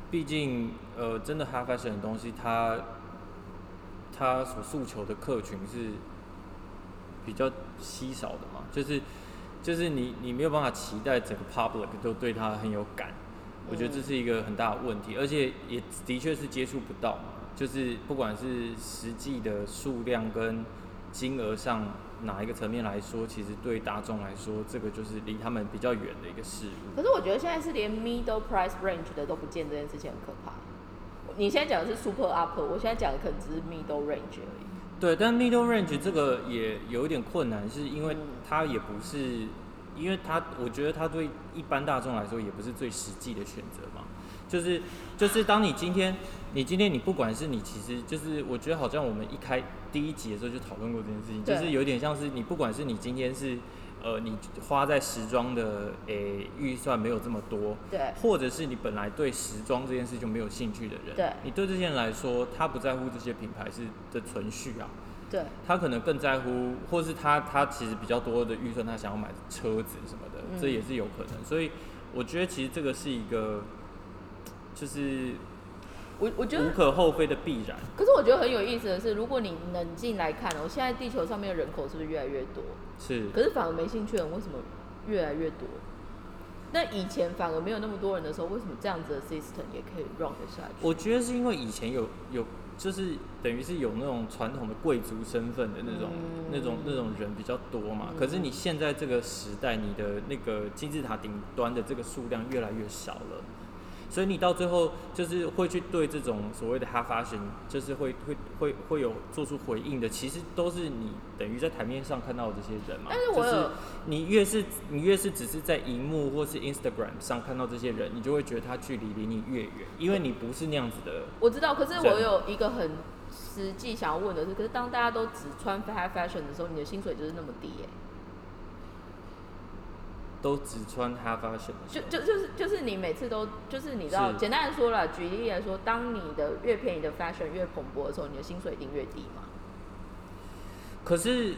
毕竟呃，真的 high fashion 的东西，它它所诉求的客群是比较稀少的嘛，就是就是你你没有办法期待整个 public 都对他很有感，我觉得这是一个很大的问题，而且也的确是接触不到嘛，就是不管是实际的数量跟金额上哪一个层面来说，其实对大众来说，这个就是离他们比较远的一个事物。可是我觉得现在是连 middle price range 的都不见，这件事情很可怕。你现在讲的是 super upper，我现在讲的可能只是 middle range 而已。对，但 middle range 这个也有一点困难，是因为嗯它也不是，因为它我觉得它对一般大众来说也不是最实际的选择嘛。就是就是当你今天你今天你不管是你其实就是我觉得好像我们一开第一集的时候就讨论过这件事情，就是有点像是你不管是你今天是呃你花在时装的诶预算没有这么多，对或者是你本来对时装这件事就没有兴趣的人，对你对这些人来说，他不在乎这些品牌是的存续啊，对，他可能更在乎，或是他他其实比较多的预算，他想要买车子什么的，嗯这也是有可能。所以我觉得其实这个是一个，就是我我觉得无可厚非的必然。可是我觉得很有意思的是，如果你冷静来看，我现在地球上面的人口是不是越来越多？是，可是反而没兴趣的人为什么越来越多？那以前反而没有那么多人的时候，为什么这样子的 system 也可以 run 得下去？我觉得是因为以前有有，就是等于是有那种传统的贵族身份的那种、嗯那种那种人比较多嘛。嗯可是你现在这个时代，你的那个金字塔顶端的这个数量越来越少了。所以你到最后就是会去对这种所谓的 half fashion，就是会会会会有做出回应的，其实都是你等于在台面上看到的这些人嘛。但是我是你越是你越是只是在荧幕或是 Instagram 上看到这些人，你就会觉得他距离离你越远，因为你不是那样子的。我知道，可是我有一个很实际想要问的是，可是当大家都只穿 high fashion 的时候，你的薪水就是那么低耶、都只穿 half fashion 就就就是就是你每次都就是你知道，简单的说了，举例来说，当你的越便宜的 fashion 越蓬勃的时候，你的薪水一定越低嘛。可是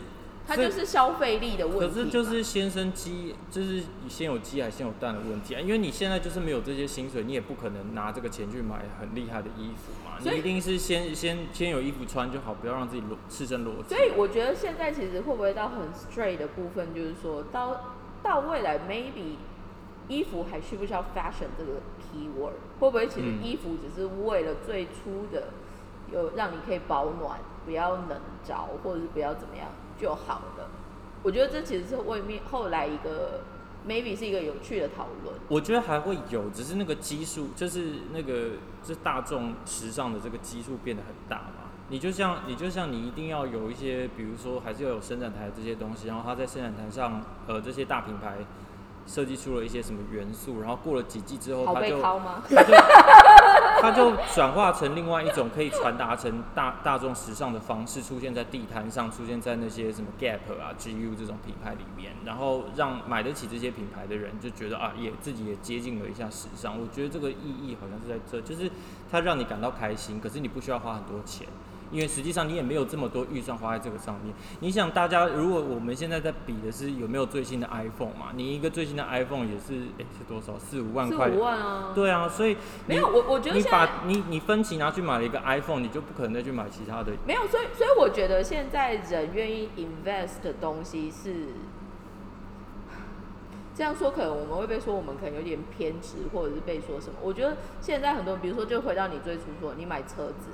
它就是消费力的问题。可是就是先生鸡，就是先有鸡还是先有蛋的问题啊，因为你现在就是没有这些薪水，你也不可能拿这个钱去买很厉害的衣服嘛，你一定是先先先有衣服穿就好，不要让自己裸赤身裸体。所以我觉得现在其实会不会到很 straight 的部分，就是说到到未来 maybe 衣服还需不需要 fashion 这个 keyword？会不会其实嗯衣服只是为了最初的有让你可以保暖，不要冷着，或者是不要怎么样就好了？我觉得这其实是未面后来一个 maybe 是一个有趣的讨论。我觉得还会有，只是那个基数，就是那个就是大众时尚的这个基数变得很大嘛。你就像你就像你一定要有一些，比如说还是要有生产台这些东西，然后它在生产台上，呃，这些大品牌设计出了一些什么元素，然后过了几季之后，它就？它就它就转化成另外一种可以传达成大大众时尚的方式，出现在地摊上，出现在那些什么 Gap 啊、GU 这种品牌里面，然后让买得起这些品牌的人就觉得啊，也自己也接近了一下时尚。我觉得这个意义好像是在这，就是它让你感到开心，可是你不需要花很多钱。因为实际上你也没有这么多预算花在这个上面。你想，大家如果我们现在在比的是有没有最新的 iPhone 嘛？你一个最新的 iPhone 也是诶、是多少？四五万四块。五万啊？对啊，所以没有，我我觉得你把你你分期拿去买了一个 iPhone，你就不可能再去买其他的。没有，所以所以我觉得现在人愿意 invest 的东西是这样说，可能我们会被说我们可能有点偏执，或者是被说什么。我觉得现在很多人，比如说就回到你最初说，你买车子，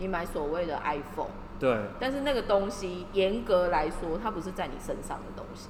你买所谓的 iPhone，对，但是那个东西严格来说，它不是在你身上的东西，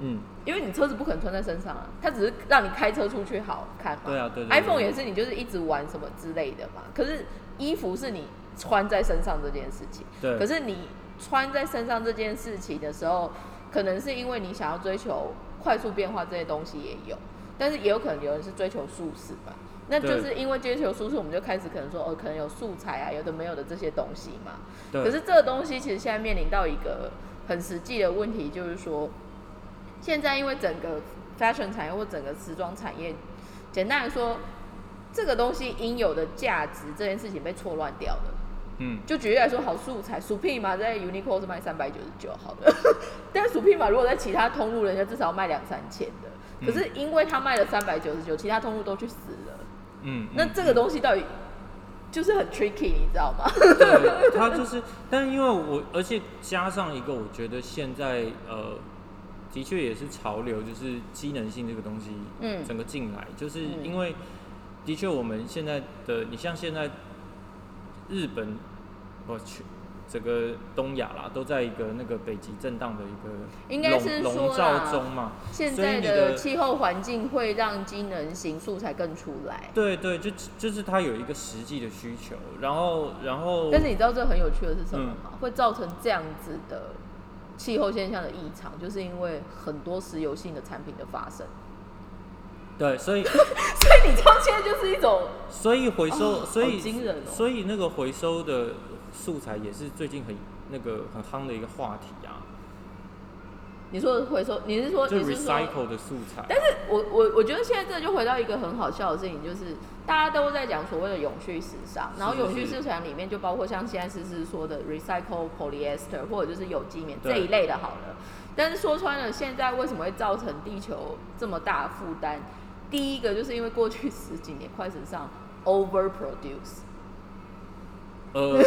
嗯，因为你车子不可能穿在身上啊，它只是让你开车出去好看嘛。对啊对 iPhone 也是你就是一直玩什么之类的嘛。可是衣服是你穿在身上这件事情，对。可是你穿在身上这件事情的时候，可能是因为你想要追求快速变化这些东西也有，但是也有可能有人是追求舒适嘛。那就是因为追求舒适，我们就开始可能说，哦，可能有素材啊，有的没有的这些东西嘛。对可是这个东西其实现在面临到一个很实际的问题，就是说，现在因为整个 fashion 产业或整个时装产业，简单来说，这个东西应有的价值这件事情被错乱掉了。嗯，就举例来说，好素材，Supreme 嘛，在 Uniqlo 是卖三百九十九，好的。但是 Supreme 嘛，如果在其他通路，人家至少要卖两三千的。可是因为他卖了三百九十九，其他通路都去死了。嗯，那这个东西到底就是很 tricky，你知道吗？对，它就是，但因为我，而且加上一个，我觉得现在呃，的确也是潮流，就是机能性这个东西，嗯整个进来，就是嗯因为的确我们现在的，你像现在日本，我去。整个东亚啦，都在一个那个北极震荡的一个应该是笼笼罩中嘛。现所以你在的的气候环境会让机能型素材更出来。对对，就就是它有一个实际的需求，然后然后但是你知道这很有趣的是什么嗯吗？会造成这样子的气候现象的异常，就是因为很多石油性的产品的发生。对，所以 所以你知道现在就是一种所以回收，哦所以所以那个回收的素材也是最近很那个很夯的一个话题啊，你说回收，你是说就你是说 recycle 的素材。但是我我我觉得现在这就回到一个很好笑的事情，就是大家都在讲所谓的永续时尚，然后永续是市场里面就包括像现在思思说的 recycle polyester 或者就是有机棉这一类的好了。但是说穿了，现在为什么会造成地球这么大负担？第一个就是因为过去十几年快时尚 overproduce，呃，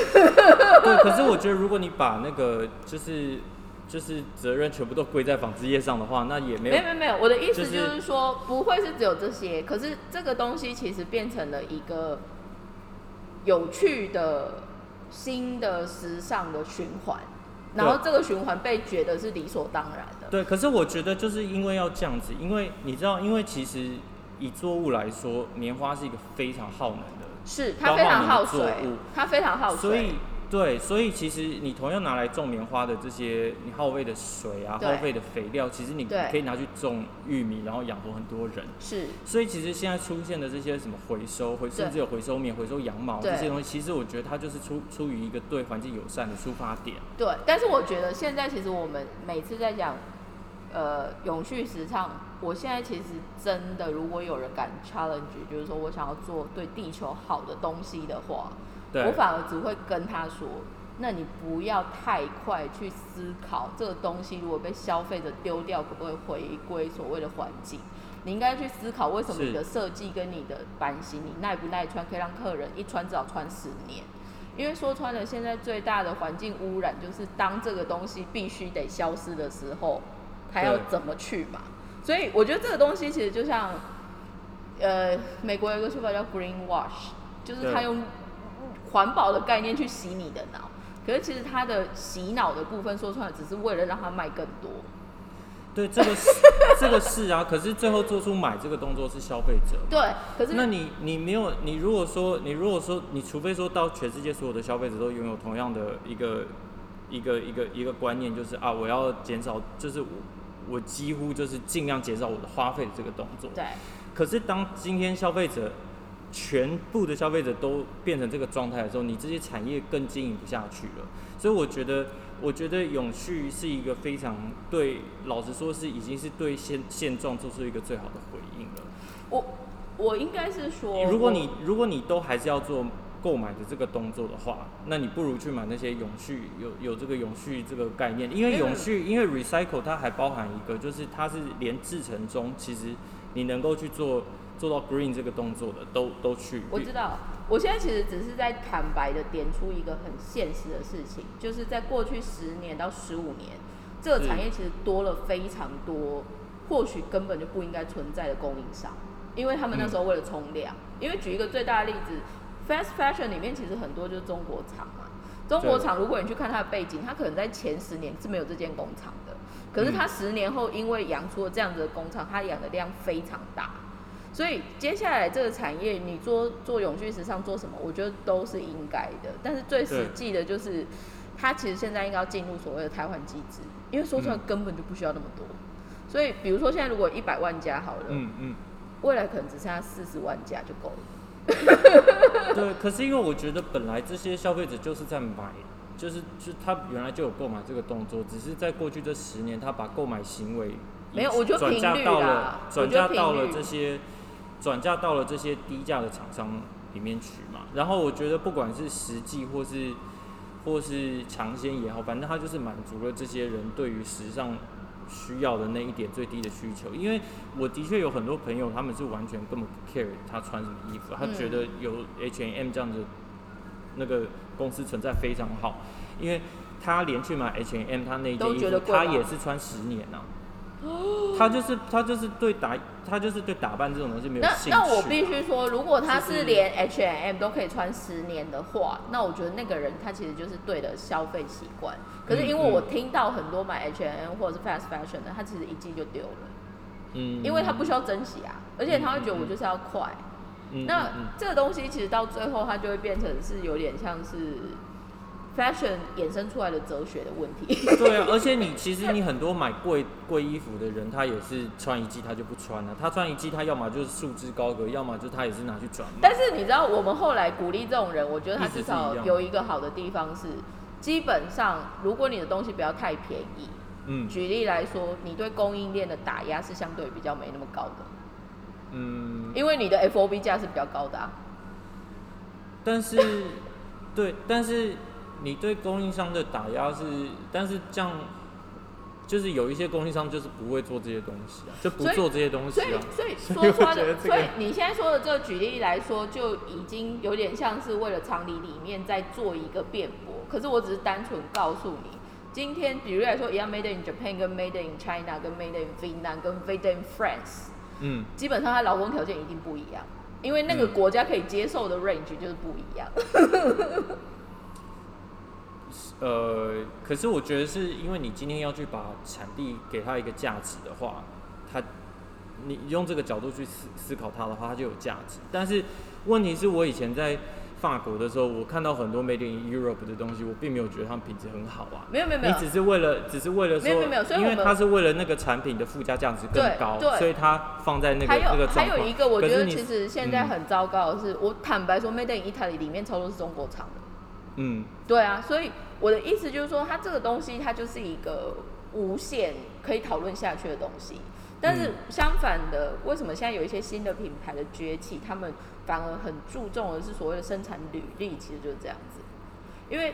对，可是我觉得如果你把那个就是就是责任全部都归在纺织业上的话，那也没有没有没有，我的意思就是就是说，不会是只有这些，可是这个东西其实变成了一个有趣的新的时尚的循环，然后这个循环被觉得是理所当然的。对，可是我觉得就是因为要这样子，因为你知道，因为其实以作物来说，棉花是一个非常耗能的，是它非常耗水，它非常耗水，所以对，所以其实你同样拿来种棉花的这些你耗费的水啊，耗费的肥料，其实你可以拿去种玉米，然后养活很多人。是所以其实现在出现的这些什么回收，回甚至有回收棉、回收羊毛这些东西，其实我觉得它就是出出于一个对环境友善的出发点。对。但是我觉得现在其实我们每次在讲呃永续时尚，我现在其实真的，如果有人敢 challenge，就是说我想要做对地球好的东西的话，我反而只会跟他说，那你不要太快去思考这个东西如果被消费者丢掉，可不可以回归所谓的环境？你应该去思考为什么你的设计跟你的版型，你耐不耐穿，可以让客人一穿至少穿十年。因为说穿了，现在最大的环境污染就是当这个东西必须得消失的时候，它要怎么去嘛？所以我觉得这个东西其实就像，呃，美国有一个说法叫 green wash，就是对他用环保的概念去洗你的脑。可是其实他的洗脑的部分说穿了，只是为了让他卖更多。对，这个是 这个是啊，可是最后做出买这个动作是消费者。对，可是那你你没有，你如果说你如果说你除非说到全世界所有的消费者都拥有同样的一个一个一个一个观念，就是啊，我要减少，就是我我几乎就是尽量减少我的花费的这个动作。对可是当今天消费者全部的消费者都变成这个状态的时候，你这些产业更经营不下去了。所以我觉得，我觉得永续是一个非常对，老实说是已经是对现现状做出一个最好的回应了。我我应该是说，如果你如果你都还是要做购买的这个动作的话，那你不如去买那些永续有有这个永续这个概念，因为嗯永续因为 recycle 它还包含一个，就是它是连制成中其实你能够去做做到 green 这个动作的都都去。我知道，我现在其实只是在坦白的点出一个很现实的事情，就是在过去十年到十五年，这个产业其实多了非常多，或许根本就不应该存在的供应商，因为他们那时候为了冲量。因为举一个最大的例子，fast fashion 里面其实很多就是中国厂嘛，中国厂如果你去看它的背景，它可能在前十年是没有这间工厂的，可是它十年后因为养出了这样子的工厂，它养的量非常大，所以接下来这个产业你做做永续时尚做什么，我觉得都是应该的。但是最实际的就是，它其实现在应该要进入所谓的汰换机制，因为说出来根本就不需要那么多。所以比如说现在如果一百万家好了，嗯嗯，未来可能只剩下四十万家就够了。对，可是因为我觉得本来这些消费者就是在买，就是就他原来就有购买这个动作，只是在过去这十年，他把购买行为没有，我就转嫁到了转嫁到了这些转嫁到了这些低价的厂商里面去嘛。然后我觉得不管是实际或是或是尝鲜也好，反正他就是满足了这些人对于时尚。需要的那一点最低的需求，因为我的确有很多朋友，他们是完全根本不 care 他穿什么衣服，他觉得有 H&M 这样子那个公司存在非常好，因为他连去买 H&M 他那件衣服，他也是穿十年呐。他就是他就是对打他就是对打扮这种东西没有兴趣。那那我必须说，如果他是连 H and M 都可以穿十年的话，那我觉得那个人他其实就是对的消费习惯。可是因为我听到很多买 H and M 或者是 fast fashion 的，他其实一季就丢了。嗯。因为他不需要珍惜啊，而且他会觉得我就是要快。嗯。那这个东西其实到最后，它就会变成是有点像是。Fashion 衍生出来的哲学的问题。对啊，而且你其实你很多买贵贵衣服的人，他也是穿一季他就不穿了。他穿一季，他要么就是束之高阁，要么就他也是拿去转。但是你知道，我们后来鼓励这种人，我觉得他至少有一个好的地方是，基本上如果你的东西不要太便宜，嗯，举例来说，你对供应链的打压是相对比较没那么高的，嗯，因为你的 FOB 价是比较高的啊。但是，对，但是。你对供应商的打压是，但是这样就是有一些供应商就是不会做这些东西啊，就不做这些东西啊。所以，所以 说穿的，所以你现在说的这个举例来说，就已经有点像是为了常理里面在做一个辩驳。可是我只是单纯告诉你，今天比如来说，一样 Made in Japan 跟 Made in China 跟 Made in Finland 跟 Made in France，嗯，基本上它劳工条件一定不一样，因为那个国家可以接受的 range 就是不一样。呃，可是我觉得是因为你今天要去把产地给他一个价值的话，他你用这个角度去思思考它的话，它就有价值。但是问题是我以前在法国的时候，我看到很多 Made in Europe 的东西，我并没有觉得它们品质很好啊。没有没有没有，你只是为了只是为了说，没有没有，因为它是为了那个产品的附加价值更高，所以它放在那个那个还有一个，我觉得其实现在很糟糕的是，我坦白说，Made in Italy 里面超多是中国厂的。嗯，对啊，所以。我的意思就是说，它这个东西它就是一个无限可以讨论下去的东西。但是相反的，为什么现在有一些新的品牌的崛起，他们反而很注重的是所谓的生产履历？其实就是这样子。因为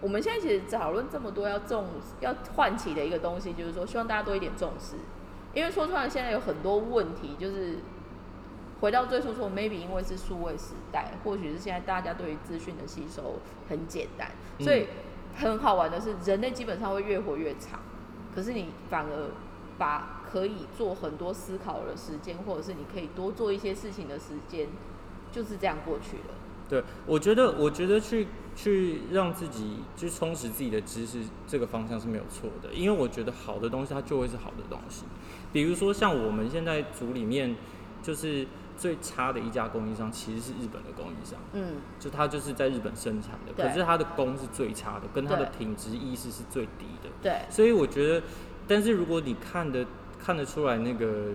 我们现在其实讨论这么多要重要唤起的一个东西，就是说希望大家多一点重视。因为说出来现在有很多问题，就是回到最初说，maybe 因为是数位时代，或许是现在大家对于资讯的吸收很简单，所以。很好玩的是，人类基本上会越活越长，可是你反而把可以做很多思考的时间，或者是你可以多做一些事情的时间，就是这样过去了。对，我觉得，我觉得去去让自己去充实自己的知识，这个方向是没有错的，因为我觉得好的东西它就会是好的东西。比如说像我们现在组里面，就是。最差的一家供应商其实是日本的供应商，嗯，就他就是在日本生产的，可是他的工是最差的，跟他的品质意识是最低的，对，所以我觉得，但是如果你看的看得出来那个，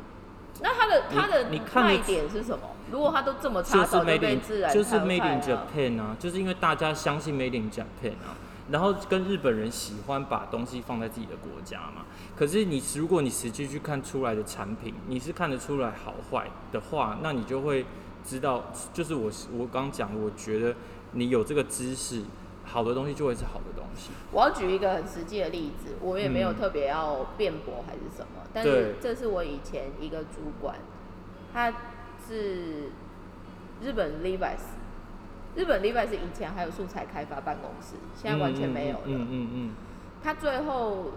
那他的他的卖点是什么？如果他都这么差，就是 made in 就是 made in Japan 啊，就是因为大家相信 made in Japan 啊。然后跟日本人喜欢把东西放在自己的国家嘛，可是你如果你实际去看出来的产品，你是看得出来好坏的话，那你就会知道，就是我我刚讲，我觉得你有这个知识，好的东西就会是好的东西。我要举一个很实际的例子，我也没有特别要辩驳还是什么，但是这是我以前一个主管，他是日本 Levi's。日本 Levi's 以前还有素材开发办公室，现在完全没有了。嗯嗯嗯。他最后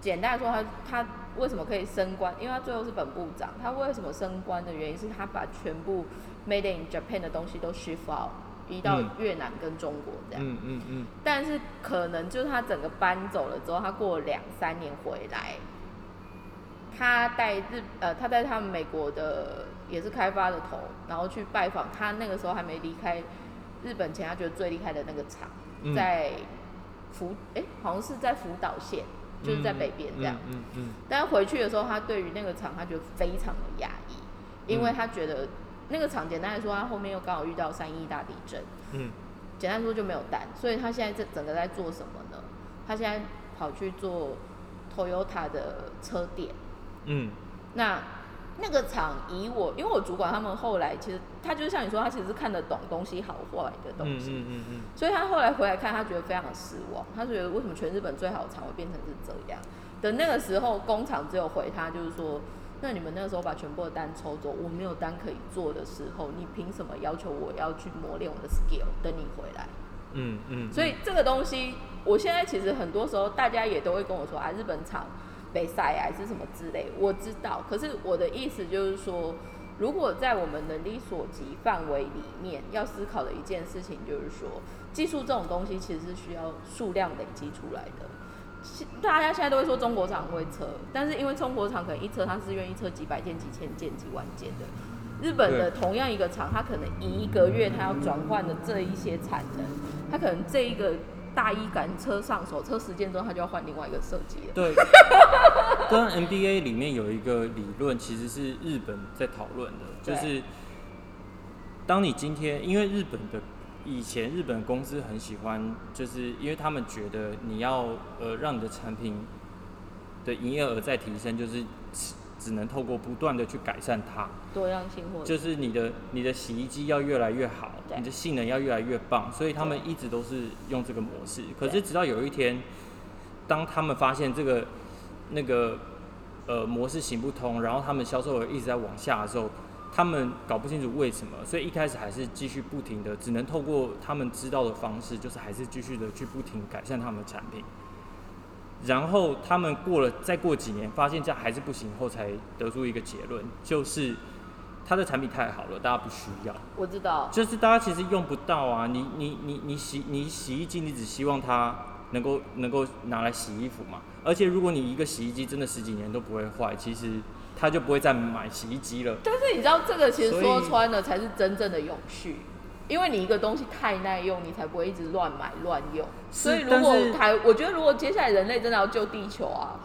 简单来说，他他为什么可以升官？因为他最后是本部长。他为什么升官的原因是他把全部 Made in Japan 的东西都 shift out 移到嗯越南跟中国这样。嗯嗯嗯，但是可能就是他整个搬走了之后，他过了两三年回来，他带日呃他带他们美国的也是开发的头，然后去拜访他那个时候还没离开日本前，他觉得最厉害的那个厂、嗯在福哎、好像是在福岛县，就是在北边这样。嗯嗯但是回去的时候，他对于那个厂他觉得非常的压抑，因为嗯他觉得那个厂简单来说，他后面又刚好遇到三一大地震。嗯简单说就没有单，所以他现在这整个在做什么呢？他现在跑去做 Toyota 的车店。嗯那那个厂以我，因为我主管他们后来其实他就是像你说，他其实是看得懂东西好坏的东嗯西，嗯嗯嗯所以他后来回来看，他觉得非常的失望。他觉得为什么全日本最好的厂会变成是这样？等那个时候，工厂只有回他就是说，那你们那个时候把全部的单抽走，我没有单可以做的时候，你凭什么要求我要去磨练我的 skill？等你回来。嗯嗯，所以这个东西，我现在其实很多时候大家也都会跟我说啊，日本厂北赛，还是什么之类，我知道。可是我的意思就是说，如果在我们能力所及范围里面，要思考的一件事情就是说，技术这种东西其实是需要数量累积出来的。大家现在都会说中国厂会测，但是因为中国厂可能一车它是愿意车几百件、几千件、几万件的，日本的同样一个厂，它可能一个月它要转换的这一些产能，它可能这一个大一赶车上手，车时间之后，他就要换另外一个设计了。对，跟 MBA 里面有一个理论，其实是日本在讨论的，就是当你今天，因为日本的以前日本公司很喜欢，就是因为他们觉得你要呃让你的产品的营业额再提升，就是只只能透过不断的去改善它，多样性或者就是你的你的洗衣机要越来越好，你的性能要越来越棒，所以他们一直都是用这个模式。可是直到有一天，当他们发现这个那个呃模式行不通，然后他们销售额一直在往下的时候，他们搞不清楚为什么，所以一开始还是继续不停的，只能透过他们知道的方式，就是还是继续的去不停改善他们的产品。然后他们过了再过几年，发现这样还是不行后，才得出一个结论，就是他的产品太好了，大家不需要。我知道，就是大家其实用不到啊，你你你你洗你洗衣机，你只希望它能够能够拿来洗衣服嘛。而且如果你一个洗衣机真的十几年都不会坏，其实他就不会再买洗衣机了。但是你知道这个其实说穿了才是真正的永续，因为你一个东西太耐用，你才不会一直乱买乱用。所以如果台，我觉得如果接下来人类真的要救地球啊，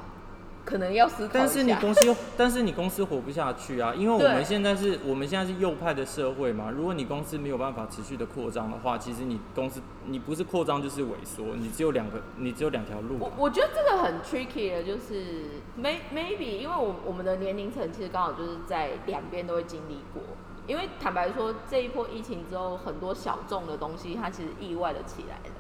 可能要思考一下。但是你公司又，但是你公司活不下去啊，因为我们现在是我们现在是右派的社会嘛。如果你公司没有办法持续的扩张的话，其实你公司你不是扩张就是萎缩，你只有两个，你只有两条路啊、我我觉得这个很 tricky 的，就是 may maybe 因为我我们的年龄层其实刚好就是在两边都会经历过。因为坦白说，这一波疫情之后，很多小众的东西它其实意外的起来了。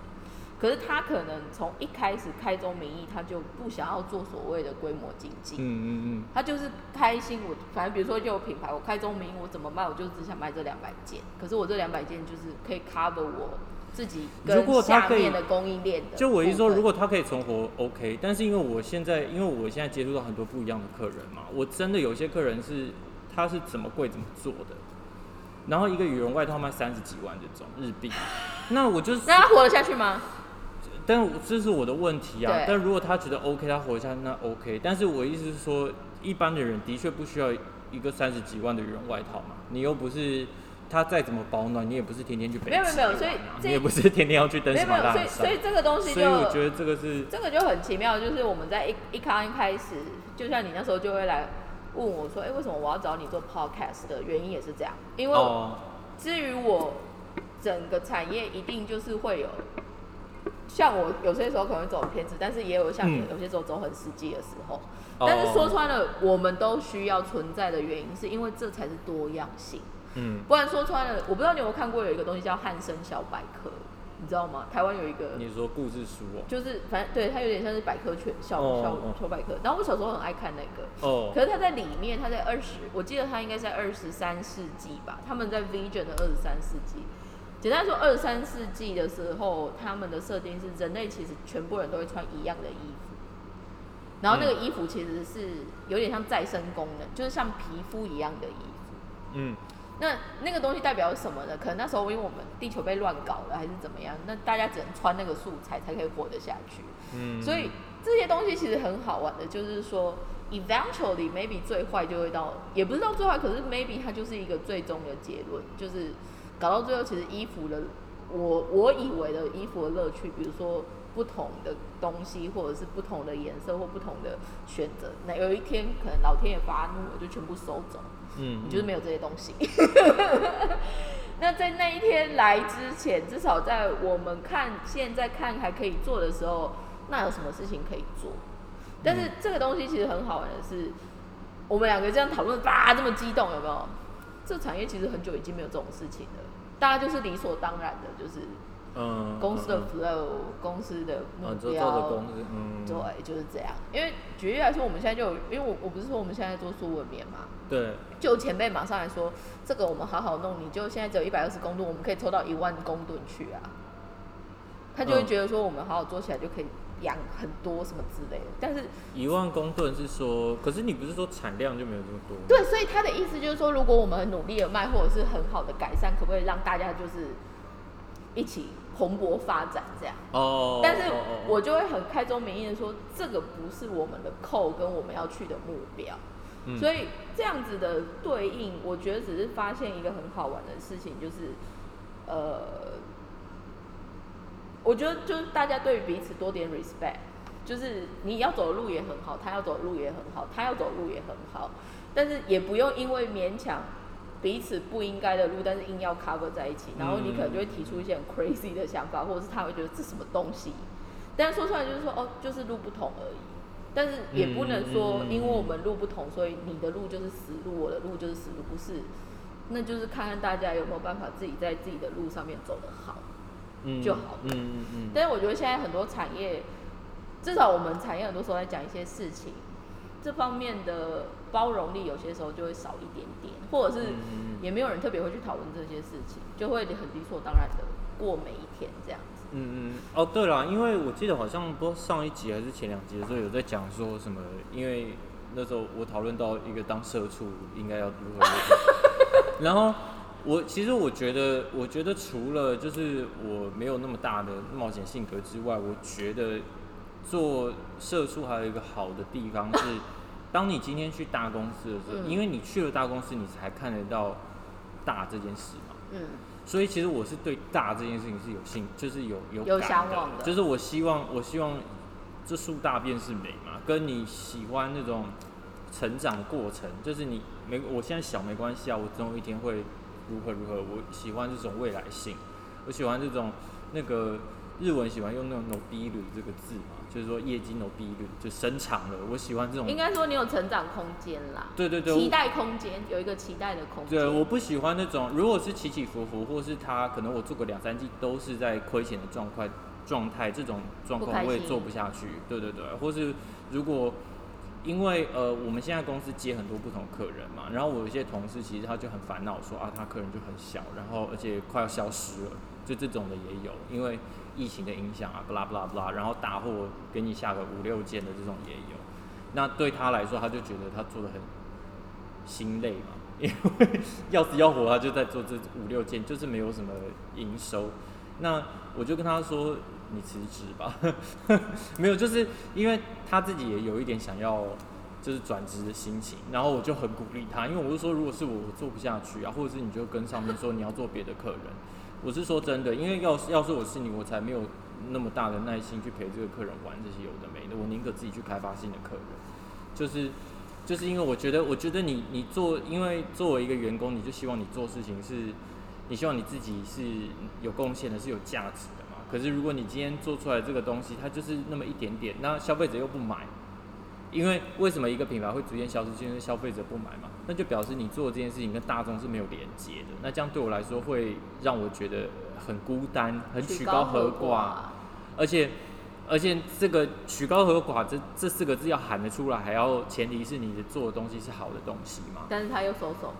可是他可能从一开始开宗明义，他就不想要做所谓的规模经济。嗯嗯嗯，他就是开心，我反正比如说就有品牌，我开宗明义，我怎么卖，我就只想卖这两百件。可是我这两百件就是可以 cover 我自己跟下面的供应链的。就我一说，如果他可以存活，OK。但是因为我现在，因为我现在接触到很多不一样的客人嘛，我真的有些客人是他是怎么贵怎么做的，然后一个羽绒外套卖三十几万这种日币，那我就是，那他活得下去吗？但这是我的问题啊。但如果他觉得 OK，他活下去那 OK。但是我意思是说，一般的人的确不需要一个三十几万的羽绒外套嘛，你又不是。他再怎么保暖，你也不是天天去北没有没有没有所以你也不是天天要去登喜没有没有，所以这个东西就所以我觉得这个是这个就很奇妙，就是我们在一一刚一开始，就像你那时候就会来问我说，哎、为什么我要找你做 podcast 的原因也是这样，因为哦，至于我整个产业一定就是会有，像我有些时候可能会走偏执，但是也有像有些时候走很实际的时候。哦。但是说穿了，我们都需要存在的原因，是因为这才是多样性。嗯，不然说穿了，我不知道你有没有看过有一个东西叫汉森小百科，你知道吗？台湾有一个，你说故事书哦，就是反正对它有点像是百科全小小哦哦小百科。然后我小时候很爱看那个，哦，可是它在里面，它在二十，我记得它应该在二十三世纪吧。他们在 Vision 的二十三世纪，简单说，二十三世纪的时候，他们的设定是人类其实全部人都会穿一样的衣服，然后那个衣服其实是有点像再生功能，就是像皮肤一样的衣服。嗯，那那个东西代表什么呢？可能那时候因为我们地球被乱搞了，还是怎么样？那大家只能穿那个素材才可以活得下去。嗯，所以这些东西其实很好玩的，就是说，eventually maybe 最坏就会到，也不是到最坏，可是 maybe 它就是一个最终的结论，就是搞到最后，其实衣服的，我我以为的衣服的乐趣，比如说不同的东西，或者是不同的颜色或不同的选择，那有一天可能老天爷发怒了，就全部收走，嗯，你就是没有这些东西。那在那一天来之前，至少在我们看现在看还可以做的时候，那有什么事情可以做？但是这个东西其实很好玩的是，我们两个这样讨论，吧，这么激动，有没有？这产业其实很久已经没有这种事情了，大家就是理所当然的，就是嗯，公司的嗯 flow，、公司的目标，公司，嗯，对，就是这样。因为举例来说，我们现在就有，因为我我不是说我们现在做苏文棉嘛，对，就有前辈马上来说，这个我们好好弄，你就现在只有一百二十公吨，我们可以抽到一万公吨去啊。他就会嗯觉得说，我们好好做起来就可以养很多什么之类的。但是，一万公吨是说，可是你不是说产量就没有这么多？对，所以他的意思就是说，如果我们很努力的卖，或者是很好的改善，可不可以让大家就是一起蓬勃发展这样？哦，但是我就会很开宗明义的说，这个不是我们的扣跟我们要去的目标。嗯所以这样子的对应，我觉得只是发现一个很好玩的事情，就是呃，我觉得就是大家对于彼此多点 respect，就是你要走的路也很好，他要走的路也很好，他要走的路也很好，但是也不用因为勉强彼此不应该的路，但是硬要 cover 在一起，然后你可能就会提出一些很 crazy 的想法，或者是他会觉得这什么东西，但是说出来就是说哦，就是路不同而已。但是也不能说嗯，因为我们路不同，所以你的路就是死路，我的路就是死路，不是。那就是看看大家有没有办法自己在自己的路上面走得好。嗯就好嗯嗯嗯，但是我觉得现在很多产业，至少我们产业很多时候在讲一些事情，这方面的包容力有些时候就会少一点点，或者是也没有人特别会去讨论这些事情，就会很理所当然的过每一天这样子。嗯嗯，哦对了，因为我记得好像不知道上一集还是前两集的时候有在讲说什么，因为那时候我讨论到一个当社畜应该要如何如何，然后我其实我觉得，我觉得除了就是我没有那么大的冒险性格之外，我觉得做社畜还有一个好的地方是，当你今天去大公司的时候，嗯。因为你去了大公司，你才看得到大这件事嘛。嗯，所以其实我是对大这件事情是有兴，就是有有有感向往的。就是我希望我希望这树大便是美嘛，跟你喜欢那种成长的过程，就是你没我现在小没关系啊，我总有一天会如何如何，我喜欢这种未来性，我喜欢这种那个日文喜欢用那种 no b 率这个字嘛，就是说业绩 no b 率就伸长了，我喜欢这种应该说你有成长空间啦，对对对，期待空间有一个期待的空间。对，我不喜欢那种，如果是起起伏伏，或是他可能我做个两三季都是在亏钱的状态状态，这种状况我也做不下去。对对对，或是如果因为呃我们现在公司接很多不同客人嘛，然后我有一些同事其实他就很烦恼说啊他客人就很小，然后而且快要消失了，就这种的也有，因为疫情的影响啊，不啦不啦不啦，然后大货给你下个五六件的这种也有。那对他来说，他就觉得他做的很心累嘛，因为要死要活，他就在做这五六件，就是没有什么营收。那我就跟他说：“你辞职吧。”没有，就是因为他自己也有一点想要就是转职的心情，然后我就很鼓励他，因为我就说，如果是我，我做不下去啊，或者是你就跟上面说你要做别的客人。我是说真的，因为要是要是我是你，我才没有那么大的耐心去陪这个客人玩这些有的没的，我宁可自己去开发新的客人。就是就是因为我觉得，我觉得你你做，因为作为一个员工，你就希望你做事情是，你希望你自己是有贡献的，是有价值的嘛。可是如果你今天做出来这个东西，它就是那么一点点，那消费者又不买，因为为什么一个品牌会逐渐消失，就是消费者不买嘛。那就表示你做这件事情跟大众是没有连接的，那这样对我来说会让我觉得很孤单，很曲高和寡。而且而且这个曲高和寡这这四个字要喊得出来，还要前提是你的做的东西是好的东西嘛。但是他又收手，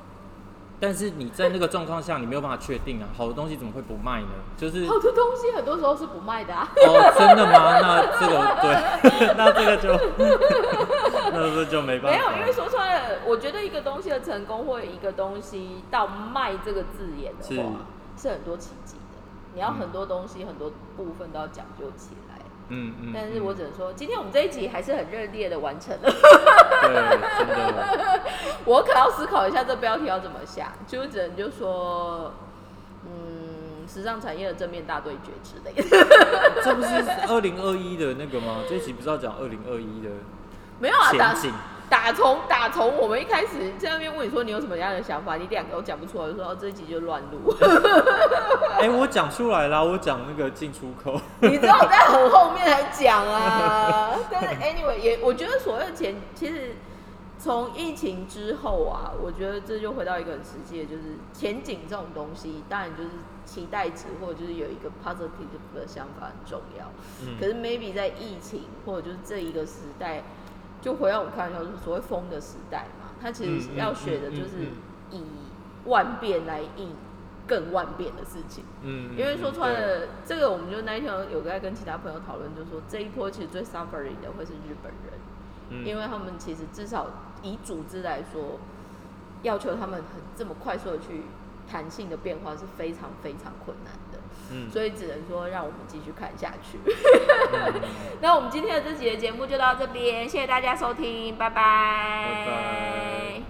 但是你在那个状况下，你没有办法确定啊，好的东西怎么会不卖呢？就是 好的东西很多时候是不卖的啊。哦，真的吗？那这个对，那这个就那这就没办法。没有，因为说穿了，我觉得一个东西的成功，或一个东西到卖这个字眼的话，是很多奇迹的。你要很多东西，很多部分都要讲究起来。嗯嗯。但是我只能说，今天我们这一集还是很热烈的完成了。对，真的。我可要思考一下这标题要怎么下，就只能就说，嗯，时尚产业的正面大对决之类的。这不是二零二一的那个吗？这一集不是要讲二零二一的？没有啊，打打从打从我们一开始在那边问你说你有什么样的想法，你两个都讲不出来，就说哦这一集就乱录。哎，我讲出来啦，我讲那个进出口。你知道我在很后面才讲啊，但是 anyway 也我觉得所谓的钱，其实从疫情之后啊，我觉得这就回到一个很实际的，就是前景这种东西，当然就是期待值或者就是有一个 positive 的想法很重要。嗯。可是 maybe 在疫情或者就是这一个时代。就回到我们开玩笑，就是所谓风的时代嘛，他其实要学的就是以万变来应更万变的事情。嗯，因为说穿了，这个我们就那一天有在跟其他朋友讨论，就说这一波其实最 suffering 的会是日本人，因为他们其实至少以组织来说，要求他们很这么快速的去弹性的变化是非常非常困难的。所以只能说让我们继续看下去。那我们今天的这集的节目就到这边，谢谢大家收听，拜拜。